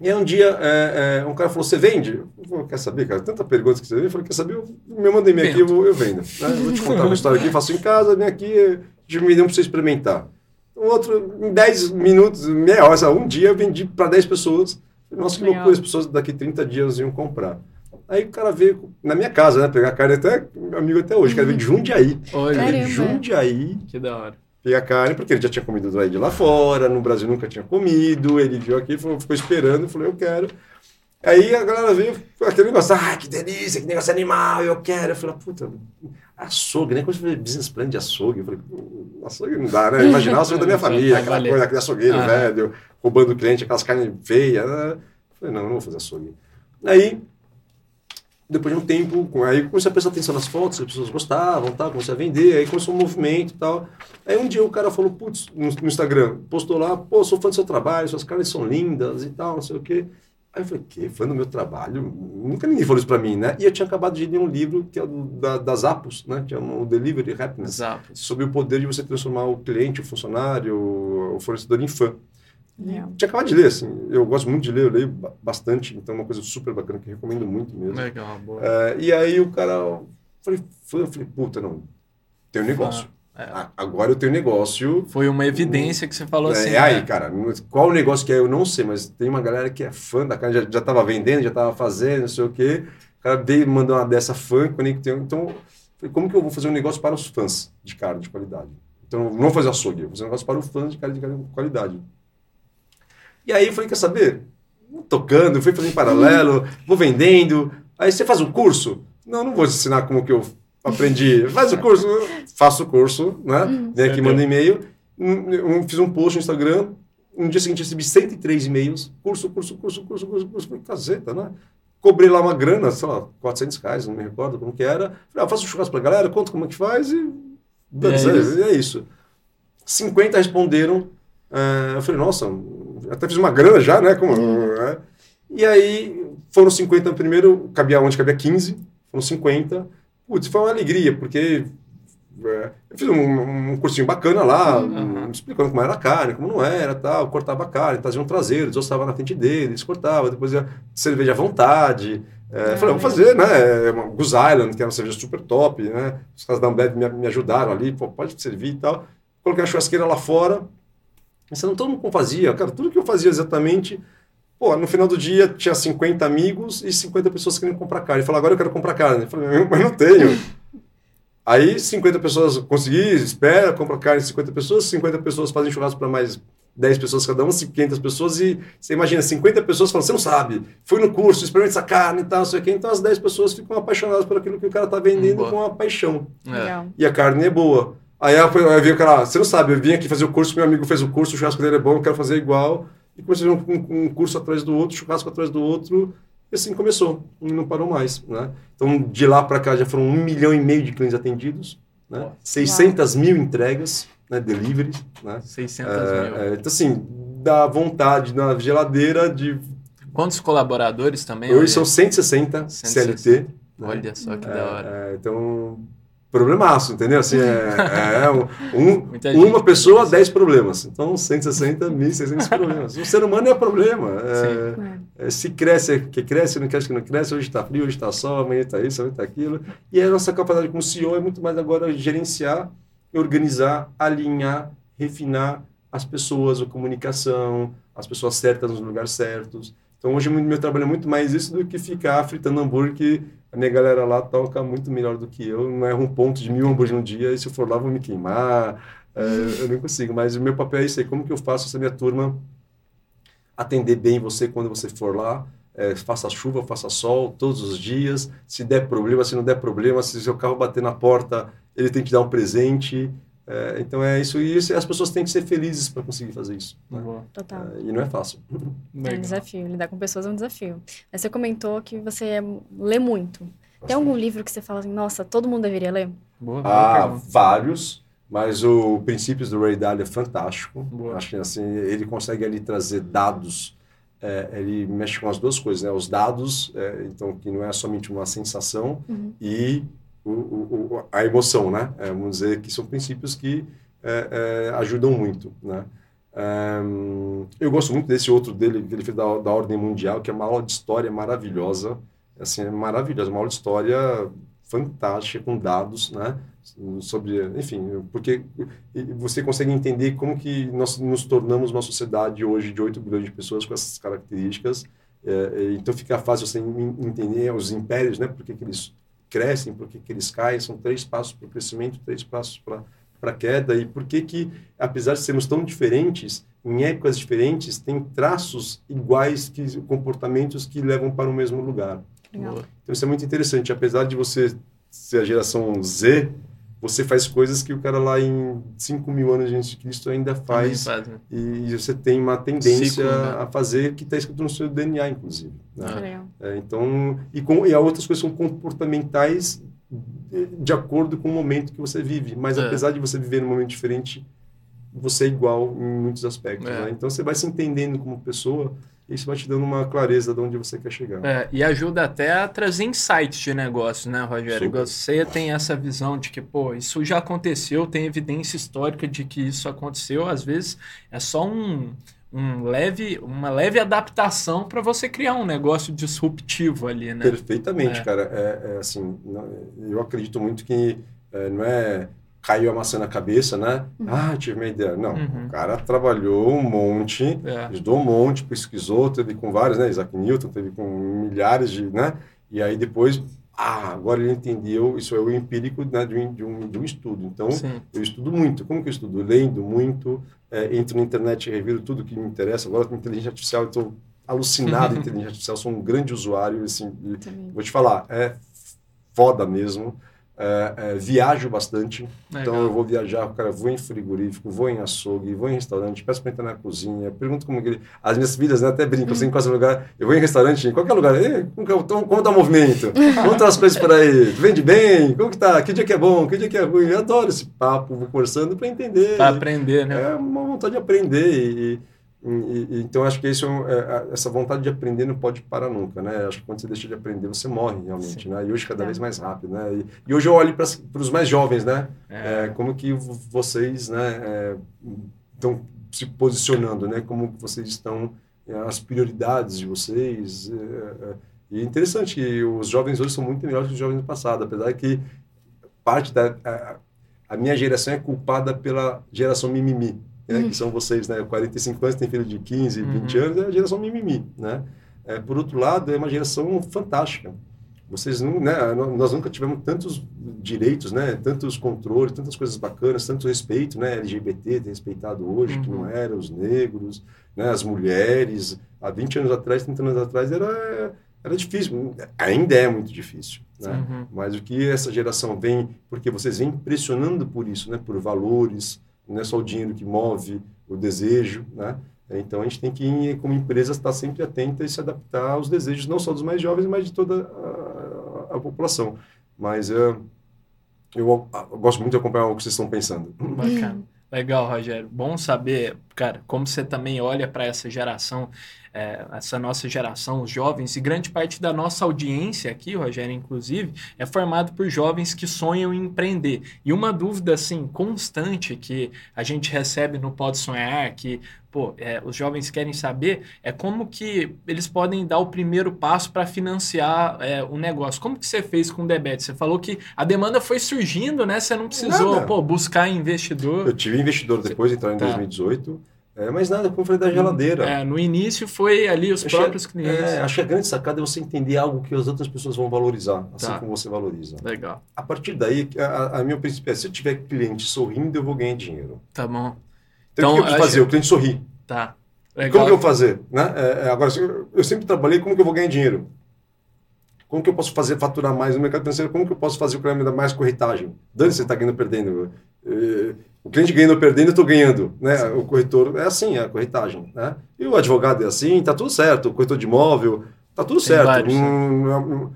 E aí um dia, é, é, um cara falou, você vende? Eu falei, quer saber, cara? Tanta pergunta que você vende. Eu falei, quer saber? Eu, me mandei e-mail aqui, eu, eu vendo. Né? Eu vou te contar uma história aqui, faço em casa, vem aqui, me deu para você experimentar. O outro, em 10 minutos, meia hora, um dia eu vendi para 10 pessoas. Nossa, que loucura, as pessoas daqui 30 dias iam comprar. Aí o cara veio na minha casa, né? Pegar carne até, meu amigo até hoje, o cara veio de Jundiaí. Olha, Caramba. Jundiaí. Que da hora. Pegar carne, porque ele já tinha comido do de lá fora, no Brasil nunca tinha comido, ele viu aqui, ficou esperando, falou, eu quero. Aí a galera veio, aquele negócio, ah, que delícia, que negócio animal, eu quero. Eu falei, puta, açougue, né? Quando eu falei business plan de açougue, eu falei, açougue não dá, né? [laughs] Imaginar o açougue da minha família, aquela coisa, aquele açougueiro ah. velho, roubando o cliente, aquelas carnes feias. Né? Falei, não, não vou fazer açougue. Aí, depois de um tempo, aí comecei a prestar atenção nas fotos, as pessoas gostavam, tal, comecei a vender, aí começou um movimento e tal. Aí um dia o cara falou, putz, no, no, Instagram, postou lá, pô, sou fã do seu trabalho, suas caras são lindas e tal, não sei o quê. Aí eu falei, que? Fã do meu trabalho? Nunca ninguém falou isso pra mim, né? E eu tinha acabado de ler um livro que é do, da, das Apos, né? Que é o Delivery Happiness. Zappos. Sobre o poder de você transformar o cliente, o funcionário, o fornecedor em fã. Yeah. Tinha acabado de ler, assim. Eu gosto muito de ler, eu leio bastante, então é uma coisa super bacana que eu recomendo muito mesmo. Legal, boa. É, e aí o cara. Falei, eu falei, puta, não. Tem um negócio. Ah, é. Agora eu tenho negócio. Foi uma evidência que você falou é, assim. É aí, né? cara, qual o negócio que é? Eu não sei, mas tem uma galera que é fã da cara, já, já tava vendendo, já tava fazendo, não sei o quê. O cara veio mandou uma dessa fã. Então, como que eu vou fazer um negócio para os fãs de carne de qualidade? Então, não vou fazer açougue, vou fazer um negócio para os fãs de carne de qualidade. E aí eu falei, quer saber? Tocando, fui fazendo em paralelo, vou vendendo. Aí você faz um curso? Não, não vou te ensinar como que eu aprendi. Faz o curso, faço o curso, né? Uhum. Vem aqui, manda um e-mail. Fiz um post no Instagram. No dia seguinte recebi 103 e-mails. Curso, curso, curso, curso, curso, curso. Falei, caseta, né? Cobrei lá uma grana, sei lá, 400 reais, não me recordo como que era. Falei, ah, faço um churrasco pra galera, conta como é que faz e... É, é, isso. é isso. 50 responderam. Uh, eu falei, nossa, até fiz uma grana já, né? Como, né? E aí foram 50 no primeiro, cabia onde cabia 15, foram 50. Putz, foi uma alegria, porque é, eu fiz um, um cursinho bacana lá, uhum. explicando como era a carne, como não era, tal, cortava a carne, trazia um traseiro, desossava na frente deles, cortava, depois ia cerveja à vontade. É, ah, falei, vamos fazer, né? É, Goose Island, que era uma cerveja super top, né? Os caras da Ambev me, me ajudaram ali, pô, pode servir e tal. Coloquei a churrasqueira lá fora, Pensando todo mundo fazia, cara, tudo que eu fazia exatamente. Pô, no final do dia tinha 50 amigos e 50 pessoas querendo comprar carne. Eu falei, agora eu quero comprar carne. Eu falei, mas não tenho. Aí 50 pessoas consegui, espera, compra carne 50 pessoas, 50 pessoas fazem churrasco para mais 10 pessoas cada um, 500 pessoas, e você imagina 50 pessoas falando, você não sabe, fui no curso, experimente essa carne e tal, não sei o quê. Então as 10 pessoas ficam apaixonadas por aquilo que o cara está vendendo hum, com uma paixão. É. E a carne é boa. Aí eu, eu vi o cara, você não sabe, eu vim aqui fazer o curso, meu amigo fez o curso, o churrasco dele é bom, eu quero fazer igual. E comecei um, um, um curso atrás do outro, churrasco atrás do outro, e assim começou, e não parou mais. Né? Então, de lá para cá já foram um milhão e meio de clientes atendidos, né? 600 mil entregas, né? deliveries. Né? 600 é, mil. É, então, assim, dá vontade na geladeira de... Quantos colaboradores também? Hoje são 160, 160. CLT. Olha né? só que é, da hora. É, então, problemaço, entendeu? Assim, é, é um, [laughs] uma pessoa, 10 problemas. Então, 160, 1.600 problemas. O ser humano é problema. É, é, se cresce, é que cresce, não cresce, que não cresce. Hoje está frio, hoje está sol, amanhã está isso, amanhã está aquilo. E a nossa capacidade como CEO é muito mais agora gerenciar, organizar, alinhar, refinar as pessoas, a comunicação, as pessoas certas nos lugares certos. Então, hoje, meu trabalho é muito mais isso do que ficar fritando hambúrguer a minha galera lá toca muito melhor do que eu, não é um ponto de mil hambúrguer no dia, e se eu for lá vou me queimar, é, eu não consigo, mas o meu papel é isso aí, como que eu faço essa minha turma atender bem você quando você for lá, é, faça chuva, faça sol, todos os dias, se der problema, se não der problema, se seu carro bater na porta, ele tem que dar um presente, é, então é isso, e isso, as pessoas têm que ser felizes para conseguir fazer isso. Né? Total. É, e não é fácil. [laughs] É um desafio, lidar com pessoas é um desafio. Mas você comentou que você lê muito. Bastante. Tem algum livro que você fala assim, nossa, todo mundo deveria ler? Boa, ah, vários, mas o Princípios do Ray Dalio é fantástico. Boa. Acho que assim, ele consegue ali trazer dados, é, ele mexe com as duas coisas, né? Os dados, é, então, que não é somente uma sensação, uhum. e o, o, a emoção, né? É, vamos dizer que são princípios que é, é, ajudam muito, né? eu gosto muito desse outro dele, que ele fez da, da Ordem Mundial, que é uma aula de história maravilhosa, assim, é maravilhosa, uma aula de história fantástica, com dados, né? Sobre, enfim, porque você consegue entender como que nós nos tornamos uma sociedade hoje de 8 bilhões de pessoas com essas características, é, então fica fácil você entender os impérios, né? Porque que eles crescem, por que, que eles caem, são três passos para o crescimento, três passos para a queda, e por que que, apesar de sermos tão diferentes, em épocas diferentes, tem traços iguais, que comportamentos que levam para o mesmo lugar. Legal. Então isso é muito interessante, apesar de você ser a geração Z, você faz coisas que o cara lá em 5 mil anos antes de Cristo ainda faz. faz né? E você tem uma tendência Ciclo, né? a fazer que está escrito no seu DNA, inclusive. Né? É, então, e, com, e outras coisas são comportamentais de acordo com o momento que você vive. Mas é. apesar de você viver num momento diferente, você é igual em muitos aspectos. É. Né? Então você vai se entendendo como pessoa isso vai te dando uma clareza de onde você quer chegar. É, e ajuda até a trazer insights de negócio, né, Rogério? Super. Você tem essa visão de que, pô, isso já aconteceu, tem evidência histórica de que isso aconteceu, às vezes é só um, um leve, uma leve adaptação para você criar um negócio disruptivo ali, né? Perfeitamente, é. cara. É, é, assim, eu acredito muito que é, não é caiu a maçã na cabeça, né? Uhum. Ah, tive uma ideia. Não, uhum. o cara trabalhou um monte, é. estudou um monte, pesquisou, teve com vários, né? Isaac Newton teve com milhares de, né? E aí depois, ah, agora ele entendeu, isso é o empírico né, de, um, de, um, de um estudo. Então, Sim. eu estudo muito. Como que eu estudo? Lendo muito, é, entro na internet e reviro tudo que me interessa. Agora com inteligência artificial, estou alucinado em [laughs] inteligência artificial, sou um grande usuário, assim, vou te falar, é foda mesmo. É, é, viajo bastante, Legal. então eu vou viajar, cara, vou em frigorífico, vou em açougue, vou em restaurante, peço para entrar na cozinha, pergunto como que ele... As minhas filhas né, até brincam, assim, em qualquer lugar, eu vou em restaurante, em qualquer lugar, como, tá o movimento? Como estão as coisas por aí? Vende bem? Como que tá? Que dia que é bom? Que dia que é ruim? Eu adoro esse papo, vou conversando para entender. Para aprender, né? É uma vontade de aprender e e, e, então, acho que isso, é, é essa vontade de aprender não pode parar nunca, né? Acho que quando você deixa de aprender, você morre realmente, Sim. né? E hoje cada é. vez mais rápido, né? E, e hoje eu olho para os mais jovens, né? É. É, como que vocês né, estão se posicionando, né? Como vocês estão, as prioridades de vocês. e é interessante que os jovens hoje são muito melhores que os jovens do passado, apesar que parte da... A, a minha geração é culpada pela geração mimimi, né, uhum. que são vocês, né, 45 anos, tem filho de 15, uhum. 20 anos, é a geração mimimi, né? É, por outro lado, é uma geração fantástica. Vocês não, né, nós nunca tivemos tantos direitos, né, tantos controles, tantas coisas bacanas, tanto respeito, né, LGBT ter respeitado hoje, uhum. que não uhum. era, os negros, né, as mulheres. Há 20 anos atrás, 30 anos atrás, era, era difícil, ainda é muito difícil. Né? Uhum. Mas o que essa geração vem, porque vocês vêm pressionando por isso, né, por valores, não é só o dinheiro que move o desejo, né? Então a gente tem que, como empresa, estar sempre atenta e se adaptar aos desejos não só dos mais jovens, mas de toda a, a população. Mas uh, eu, eu, gosto muito de acompanhar o que vocês estão pensando. Bacana. Legal, Rogério. Bom saber, cara, como você também olha para essa geração é, essa nossa geração, os jovens, e grande parte da nossa audiência aqui, Rogério, inclusive, é formado por jovens que sonham em empreender. E uma dúvida, assim, constante que a gente recebe no Pode Sonhar, que pô, é, os jovens querem saber é como que eles podem dar o primeiro passo para financiar é, o negócio. Como que você fez com o Debet? Você falou que a demanda foi surgindo, né? Você não precisou pô, buscar investidor. Eu tive investidor depois, então em tá. 2018. É, mas nada, como eu falei da geladeira. É, no início foi ali os achei, próprios clientes. É, acho que a grande sacada é você entender algo que as outras pessoas vão valorizar, assim tá. como você valoriza. Legal. A partir daí, a, a minha princípio é, se eu tiver cliente sorrindo, eu vou ganhar dinheiro. Tá bom. Então, então o que eu preciso fazer? O cliente sorrir. Tá. Legal. Como que eu vou fazer? Né? É, é agora, eu, eu sempre trabalhei, como que eu vou ganhar dinheiro? Como que eu posso fazer faturar mais no mercado financeiro? Como que eu posso fazer o cliente dar mais corretagem? Dane você está ganhando perdendo. É, o cliente ganhando ou perdendo, eu estou ganhando. Né? O corretor é assim, é a corretagem. Né? E o advogado é assim, está tudo certo. O corretor de imóvel, está tudo Tem certo. Vários, um, um,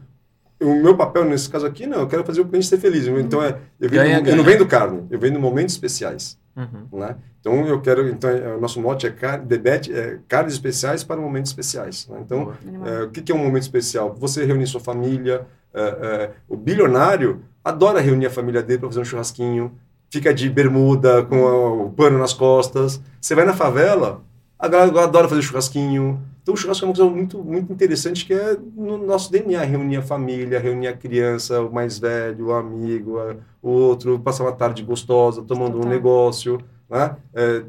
o meu papel nesse caso aqui, não, eu quero fazer o cliente ser feliz. Então, é, eu, vendo, ganha, eu não vendo carne, eu vendo momentos especiais. Uhum. Né? Então eu quero, então é, o nosso mote é car, debete, é carnes especiais para momentos especiais. Né? Então é, o que, que, é um momento especial? Você reunir sua família. É, é, o bilionário adora reunir a família dele para fazer um churrasquinho. Fica de bermuda com o pano nas costas. Você vai na favela, a galera adora fazer churrasquinho. Então o churrasco é uma coisa muito, muito interessante que é no nosso DNA, reunir a família, reunir a criança, o mais velho, o amigo, o outro, passar uma tarde gostosa, tomando um negócio. Né? É,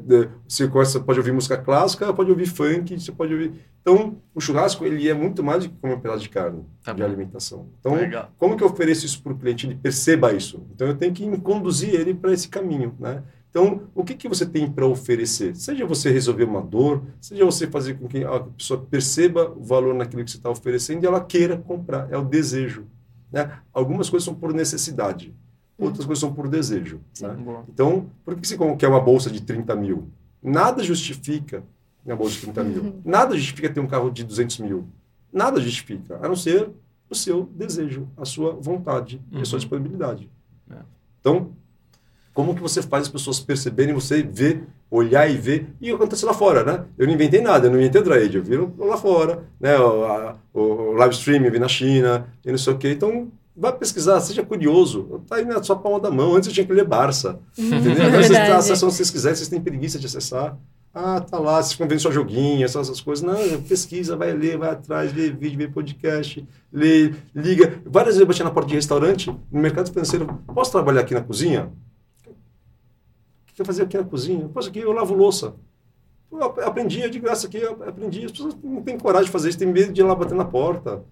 você pode ouvir música clássica, pode ouvir funk, você pode ouvir... Então, o churrasco, ele é muito mais do que comer um pedaço de carne, tá de bom. alimentação. Então, Legal. como que eu ofereço isso para o cliente? Ele perceba isso. Então, eu tenho que conduzir ele para esse caminho, né? Então, o que, que você tem para oferecer? Seja você resolver uma dor, seja você fazer com que a pessoa perceba o valor naquilo que você está oferecendo e ela queira comprar. É o desejo. Né? Algumas coisas são por necessidade. Outras coisas são por desejo. Né? Então, por que você quer uma bolsa de 30 mil? Nada justifica uma bolsa de 30 mil. Uhum. [laughs] Nada justifica ter um carro de 200 mil. Nada justifica, a não ser o seu desejo, a sua vontade uhum. e a sua uhum. disponibilidade. É. Então, como que você faz as pessoas perceberem, você ver, olhar e ver, e acontece lá fora, né? Eu não inventei nada, eu não inventei o trade, eu vi lá fora, né? O, a, o live streaming, eu vi na China, e não sei o quê. Então, vai pesquisar, seja curioso. Tá aí na sua palma da mão. Antes eu tinha que ler Barça. Entendeu? [laughs] Agora vocês acessam se vocês quiserem, vocês têm preguiça de acessar. Ah, tá lá, vocês ficam vendo só joguinho, essas, essas coisas. Não, pesquisa, vai ler, vai atrás, vê vídeo, vê podcast, lê, liga. Várias vezes eu bati na porta de restaurante, no mercado financeiro, posso trabalhar aqui na cozinha? O que eu fazia aqui na cozinha? Posso aqui, eu lavo louça. Eu aprendi, de graça aqui, eu aprendi. As pessoas não têm coragem de fazer isso, têm medo de ir lá bater na porta.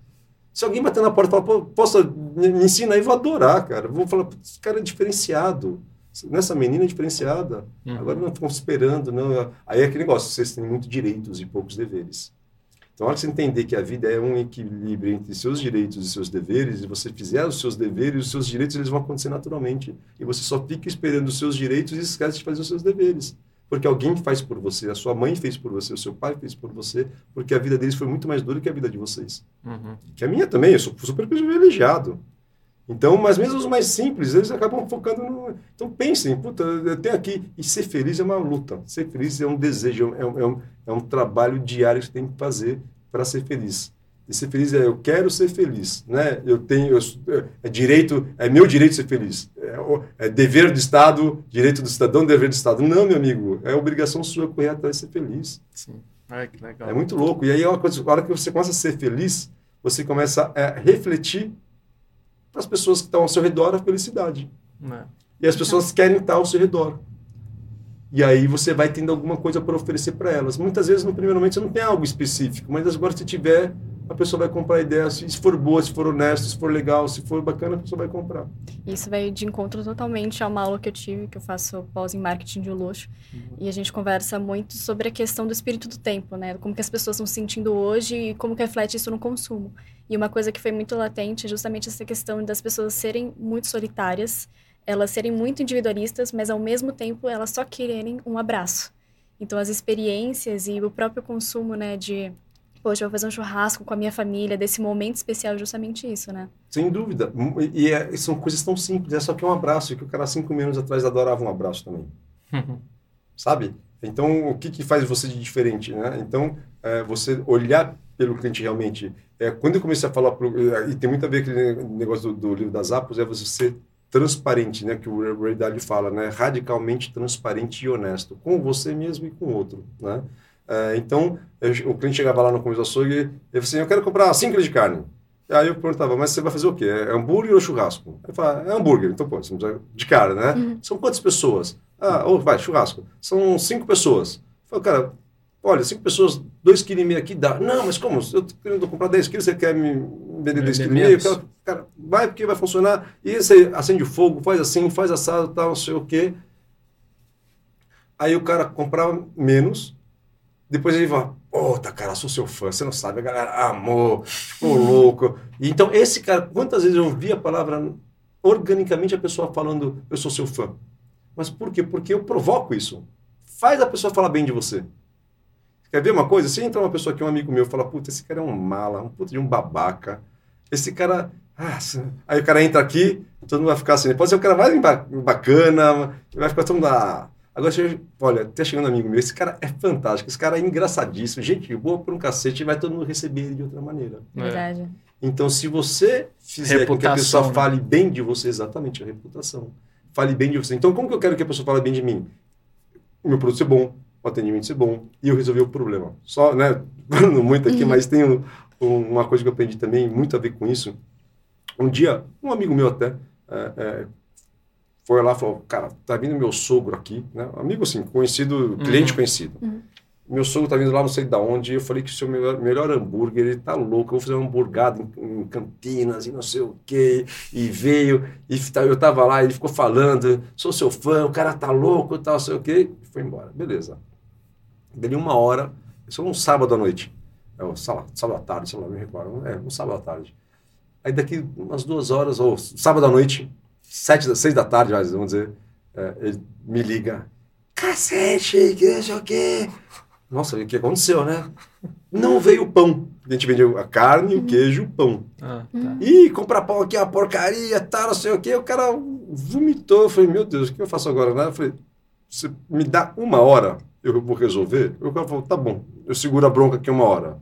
Se alguém bater na porta e falar, posso, me ensina aí, vou adorar, cara. Vou falar, esse cara é diferenciado. Nessa menina é diferenciada. Uhum. Agora não estão esperando, não. Aí é aquele negócio, vocês têm muitos direitos e poucos deveres. Então, a hora que você entender que a vida é um equilíbrio entre seus direitos e seus deveres, e você fizer os seus deveres, os seus direitos eles vão acontecer naturalmente. E você só fica esperando os seus direitos e esquece de fazer os seus deveres porque alguém faz por você, a sua mãe fez por você, o seu pai fez por você, porque a vida deles foi muito mais dura que a vida de vocês. Uhum. Que a minha também, eu sou super privilegiado. Então, mas mesmo os mais simples, eles acabam focando no. Então, pensem, puta, eu tenho aqui. E ser feliz é uma luta. Ser feliz é um desejo, é um, é um, é um trabalho diário que você tem que fazer para ser feliz. E ser feliz é eu quero ser feliz, né? Eu tenho eu, é direito, é meu direito ser feliz. É, é, dever do Estado, direito do cidadão, dever do Estado. Não, meu amigo, é obrigação sua correr atrás de ser feliz. Sim. Ai, que legal. É muito louco. E aí é uma coisa, a hora que você começa a ser feliz, você começa a refletir para as pessoas que estão ao seu redor a felicidade. É. E as pessoas querem estar ao seu redor. E aí você vai tendo alguma coisa para oferecer para elas. Muitas vezes, no primeiro momento, você não tem algo específico, mas agora se tiver, a pessoa vai comprar a ideia. Se for boa, se for honesto, se for legal, se for bacana, a pessoa vai comprar. Isso vai de encontro totalmente a uma aula que eu tive, que eu faço pós em marketing de luxo. Uhum. E a gente conversa muito sobre a questão do espírito do tempo, né? Como que as pessoas estão se sentindo hoje e como que reflete isso no consumo. E uma coisa que foi muito latente é justamente essa questão das pessoas serem muito solitárias, elas serem muito individualistas, mas ao mesmo tempo elas só quererem um abraço. Então as experiências e o próprio consumo, né, de poxa, eu vou fazer um churrasco com a minha família, desse momento especial, é justamente isso, né? Sem dúvida. E, é, são coisas tão simples, é só que um abraço, que o cara cinco minutos atrás adorava um abraço também. [laughs] Sabe? Então, o que, que faz você de diferente, né? Então, é, você olhar pelo cliente realmente. É, quando eu comecei a falar, pro, e tem muito a ver com aquele negócio do, do livro das Apos, é você ser transparente, né? Que o Ray Dalio fala, né? Radicalmente transparente e honesto com você mesmo e com o outro, né? É, então, eu, o cliente chegava lá no começo do açougue e ele falou assim, eu quero comprar 5 quilos de carne. Aí eu perguntava, mas você vai fazer o quê? É hambúrguer ou churrasco? Ele falava, é hambúrguer. Então, pô, você não precisa de cara, né? Uhum. São quantas pessoas? Ah, ou vai, churrasco. São cinco pessoas. Eu falei, cara, olha, cinco pessoas, dois quilos e meio aqui dá. Não, mas como? Eu tô querendo comprar 10 quilos, você quer me vender 10 quilos e meio? Cara, cara, vai porque vai funcionar. E você acende o fogo, faz assim, faz assado, tal, não sei o quê. Aí o cara comprava menos, depois ele fala, puta, cara, sou seu fã, você não sabe, a galera amou, ficou louco. E, então, esse cara, quantas vezes eu ouvi a palavra, organicamente a pessoa falando, eu sou seu fã. Mas por quê? Porque eu provoco isso. Faz a pessoa falar bem de você. Quer ver uma coisa? Se entra uma pessoa aqui, um amigo meu, fala, puta, esse cara é um mala, um puta de um babaca. Esse cara... Ah, aí o cara entra aqui, todo mundo vai ficar assim. Pode ser o cara mais bacana, vai ficar todo mundo... Ah, Agora, olha, até chegando um amigo meu, esse cara é fantástico, esse cara é engraçadíssimo, gente boa por um cacete, e vai todo mundo receber ele de outra maneira. É. Verdade. Então, se você fizer com que a pessoa né? fale bem de você, exatamente, a reputação. Fale bem de você. Então, como que eu quero que a pessoa fale bem de mim? O meu produto ser bom, o atendimento ser bom, e eu resolver o problema. Só, né, [laughs] falando muito aqui, uhum. mas tem um, uma coisa que eu aprendi também, muito a ver com isso. Um dia, um amigo meu até, é, é, foi lá e falou, cara, tá vindo meu sogro aqui, né? Amigo assim, conhecido, cliente uhum. conhecido. Uhum. Meu sogro tá vindo lá, não sei de onde, eu falei que o seu melhor, melhor hambúrguer, ele tá louco, eu vou fazer um hamburgado em, em, Campinas e não sei o quê. E veio, e tá, eu tava lá, ele ficou falando, sou seu fã, o cara tá louco e tal, não sei o quê. E foi embora, beleza. Dele uma hora, isso foi um sábado à noite. É, um sábado, sábado à tarde, sei lá, me recordo. É, um sábado à tarde. Aí daqui umas duas horas, ou sábado à noite, sete, seis da tarde, vamos dizer, é, ele me liga. Cacete, que não sei o quê. Nossa, o que aconteceu, né? Não veio o pão. A gente vendeu a carne, o queijo, o pão. Ah, tá. Ih, comprar pão aqui é uma porcaria, tá, não sei o quê. O cara vomitou. Eu falei, meu Deus, o que eu faço agora? Né? Eu falei, você me dá uma hora, eu vou resolver? O cara falou, tá bom, eu seguro a bronca aqui uma hora.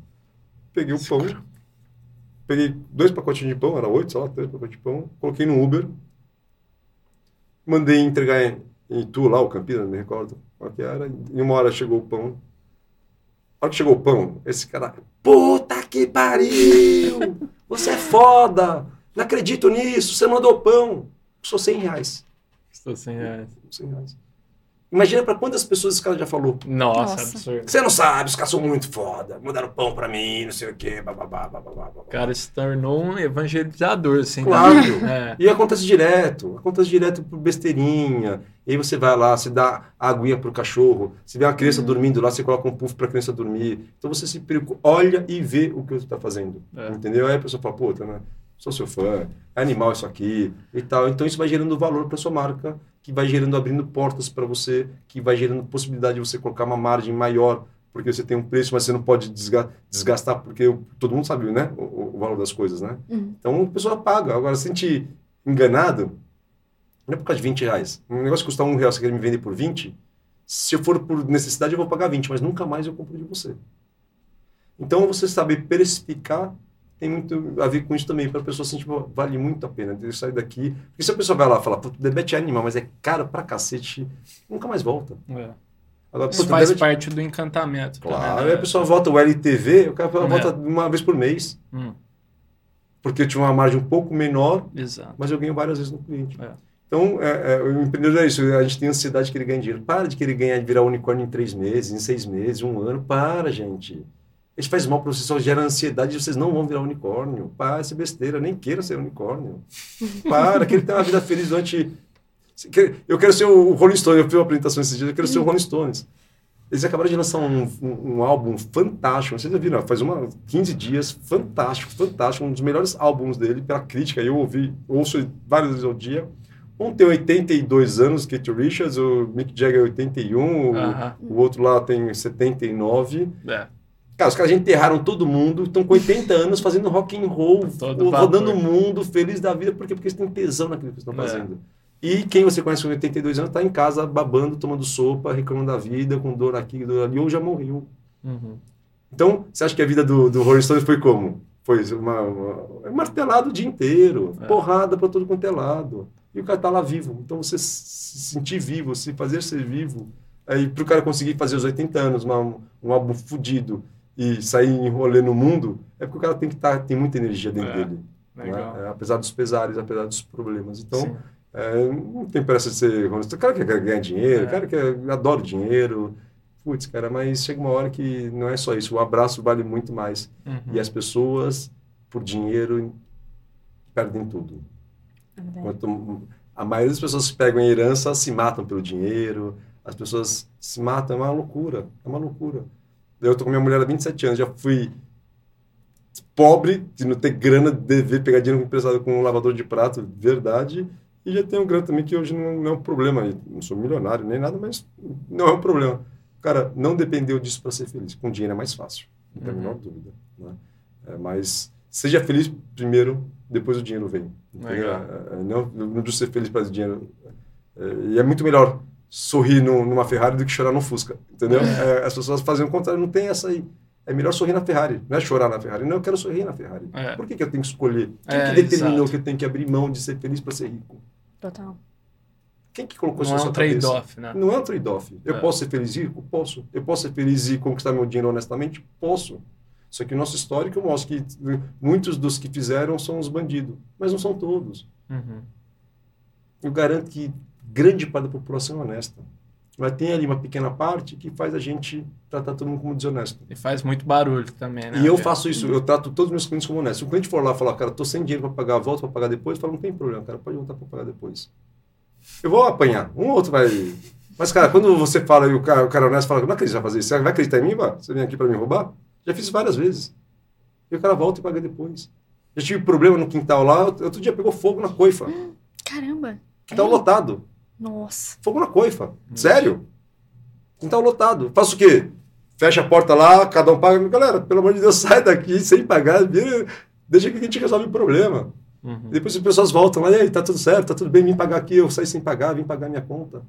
Peguei o pão, peguei dois pacotinhos de pão, era oito, sei lá, três pacotes de pão, coloquei no Uber, mandei entregar em, em Tu, lá, o Campinas, não me recordo qual que era. Em uma hora chegou o pão. A hora que chegou o pão, esse cara, puta que pariu! Você é foda! Não acredito nisso, você mandou pão. Custou 100 reais. Custou 100 reais. 100 reais. Imagina para quantas pessoas esse cara já falou. Nossa, Nossa. absurdo. Você não sabe, os caras são muito foda. Mandaram pão para mim, não sei o quê, bababá, bababá, babá. cara se tornou um evangelizador, assim. Claro. [laughs] É. E acontece direto. Acontece direto por besteirinha. E aí você vai lá, você dá aguinha pro cachorro. Se vê uma criança uhum. dormindo lá, você coloca um puff pra criança dormir. Então você se preocupa, olha e vê o que você tá fazendo. É. Entendeu? Aí a pessoa fala, puta, né? Sou seu fã, é animal isso aqui e tal. Então isso vai gerando valor para sua marca que vai gerando, abrindo portas para você, que vai gerando possibilidade de você colocar uma margem maior, porque você tem um preço, mas você não pode desgastar, porque todo mundo sabe né, o, o valor das coisas, né? Uhum. Então a pessoa paga. Agora, se sentir enganado, não é por causa de 20 reais. Um negócio que custa um real, você quer me vender por 20, se eu for por necessidade, eu vou pagar 20, mas nunca mais eu compro de você. Então, você saber precificar tem muito a ver com isso também, para a pessoa sentir, tipo, vale muito a pena eu sair daqui. Porque se a pessoa vai lá e fala, puto, debete é animal, mas é caro pra cacete, nunca mais volta. É. Agora, isso faz debete... parte do encantamento. Claro, né? aí a pessoa volta o LTV, o cara é. volta uma vez por mês. Hum. Porque eu tinha uma margem um pouco menor, Exato. mas eu ganho várias vezes no cliente. É. Então, é, é, o empreendedor é isso, a gente tem ansiedade de querer ganhar dinheiro. Para de querer ganhar, virar unicórnio em três meses, em seis meses, um ano. Para, gente. Isso faz mal para vocês, só gera ansiedade e vocês não vão virar unicórnio. Para, essa besteira, nem queira ser unicórnio. [laughs] Para, que ele tenha uma vida feliz durante. Eu quero ser o Rolling Stones, eu fiz uma apresentação esses dias, eu quero ser o Rolling Stones. Eles acabaram de lançar um, um, um, álbum fantástico, vocês já viram, faz uma, 15 dias, fantástico, fantástico, um dos melhores álbuns dele pela crítica, eu ouvi, ouço várias vezes ao dia. Um tem 82 anos, Kate Richards, o Mick Jagger 81, uh -huh. o, o, outro lá tem 79. É. Cara, os caras já enterraram todo mundo, estão com 80 anos fazendo rock and roll, todo rodando o mundo, feliz da vida, porque, porque eles têm tesão naquilo que estão é. fazendo. É. E quem você conhece com 82 anos está em casa babando, tomando sopa, reclamando da vida, com dor aqui, dor ali, ou já morreu. Uhum. Então, você acha que a vida do, do Rolling Stones foi como? Foi uma, uma, martelado o dia inteiro, é. porrada para todo quanto é lado. E o cara está lá vivo. Então, você se sentir vivo, se fazer ser vivo, aí para o cara conseguir fazer os 80 anos, uma, um álbum fudido, e sair em rolê no mundo, é porque o cara tem que estar, tá, tem muita energia dentro é, dele. Né? É, apesar dos pesares, apesar dos problemas. Então, é, não tem pressa de ser O cara quer ganhar dinheiro, o é. cara quer, adora dinheiro. Putz, cara, mas chega uma hora que não é só isso. O abraço vale muito mais. Uhum. E as pessoas, por dinheiro, perdem tudo. Quanto, a maioria das pessoas que pegam em herança se matam pelo dinheiro. As pessoas se matam, é uma loucura. É uma loucura. Eu tô com minha mulher há 27 anos, já fui pobre, de não ter grana, dever pegar dinheiro emprestado com um lavador de prato, verdade. E já tenho grana também, que hoje não, não é um problema. não sou milionário nem nada, mas não é um problema. Cara, não dependeu disso para ser feliz. Com dinheiro é mais fácil, não tem a menor uhum. dúvida. Né? É, mas seja feliz primeiro, depois o dinheiro vem. É, é, não, não de ser feliz para o dinheiro. É, e é muito melhor sorrir no, numa Ferrari do que chorar no Fusca, entendeu? É. É, as pessoas fazem o contrário, não tem essa aí. É melhor sorrir na Ferrari, não é chorar na Ferrari. Não, eu quero sorrir na Ferrari. É. Por que, que eu tenho que escolher? Quem é, que determinou exato. que eu tenho que abrir mão de ser feliz para ser rico? Total. Quem que colocou isso na é sua cabeça? Não é um trade-off, né? Não é um trade-off. Eu é. posso ser feliz e rico? Posso. Eu posso ser feliz e conquistar meu dinheiro honestamente? Posso. Só que o nosso histórico mostra que muitos dos que fizeram são os bandidos, mas não são todos. Uhum. Eu garanto que grande parte da população é honesta. Mas tem ali uma pequena parte que faz a gente tratar todo mundo como desonesto. E faz muito barulho também, né? E eu faço isso, eu trato todos os meus clientes como honestos. Se o cliente for lá e falar, cara, tô sem dinheiro para pagar, volto para pagar depois, eu falo, não tem problema, cara, pode voltar para pagar depois. Eu vou apanhar, um ou outro vai... Mas, cara, quando você fala e o cara, o cara honesto fala, não acredito vai fazer isso, você vai acreditar em mim, vá? Você vem aqui para me roubar? Já fiz várias vezes. E o cara volta e paga depois. Já tive problema no quintal lá, outro dia pegou fogo na coifa. [gasps] Caramba. Quintal é? lotado. Nossa. Fogo na coifa. Sério? Quintal lotado. Faço o quê? Fecha a porta lá, cada um paga. Galera, pelo amor de Deus, [laughs] sai daqui sem pagar. Vira, deixa que a gente resolve o problema. Uhum. Depois as pessoas voltam lá, e aí, tá tudo certo, tá tudo bem, vim pagar aqui, eu saí sem pagar, vim pagar minha conta.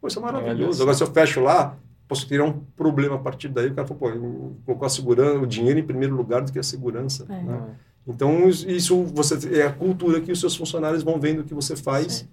Pô, isso é maravilhoso. Agora, se eu fecho lá, posso ter um problema a partir daí. O cara falou, pô, colocou a segurança, o dinheiro em primeiro lugar do que a segurança. É. Né? Então, isso você é a cultura que os seus funcionários vão vendo o que você faz. Sim.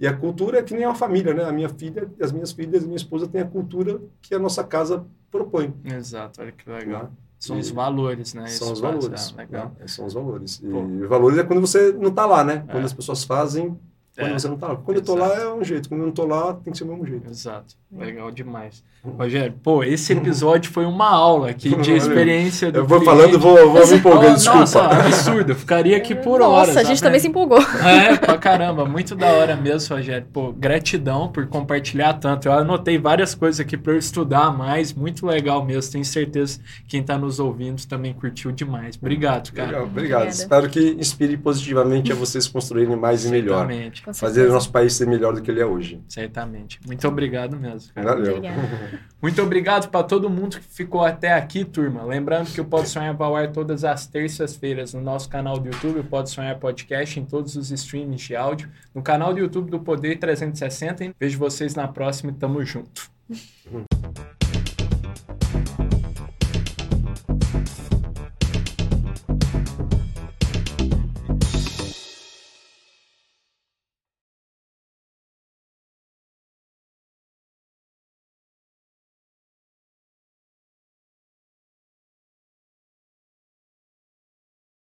E a cultura é que nem a família, né? A minha filha, as minhas filhas, minha esposa têm a cultura que a nossa casa propõe. Exato, olha que legal. Né? São e os valores, né? São os valores. Ah, legal. Né? São os valores. E os valores é quando você não está lá, né? Quando é. as pessoas fazem quando é. você não tá lá. Quando Exato. eu tô lá é um jeito, quando eu não tô lá tem que ser o mesmo jeito. Exato. Legal demais. Rogério, pô, esse episódio foi uma aula aqui de experiência do Eu vou cliente. falando, vou, vou me empolgando, desculpa. Nossa, absurdo. Eu ficaria aqui por horas. Nossa, a gente também se empolgou. É, pra caramba. Muito da hora mesmo, Rogério. Pô, gratidão por compartilhar tanto. Eu anotei várias coisas aqui para eu estudar mais. Muito legal mesmo. Tenho certeza que quem tá nos ouvindo também curtiu demais. Obrigado, cara. Legal, obrigado. Espero que inspire positivamente a vocês construírem mais e melhor. Certamente fazer o nosso país ser melhor do que ele é hoje. Certamente. Muito obrigado mesmo. Cara. Valeu. Muito obrigado para todo mundo que ficou até aqui, turma. Lembrando que o Pode Sonhar vai ao ar todas as terças-feiras no nosso canal do YouTube, o Pode Sonhar Podcast, em todos os streams de áudio, no canal do YouTube do Poder 360. Vejo vocês na próxima e tamo junto.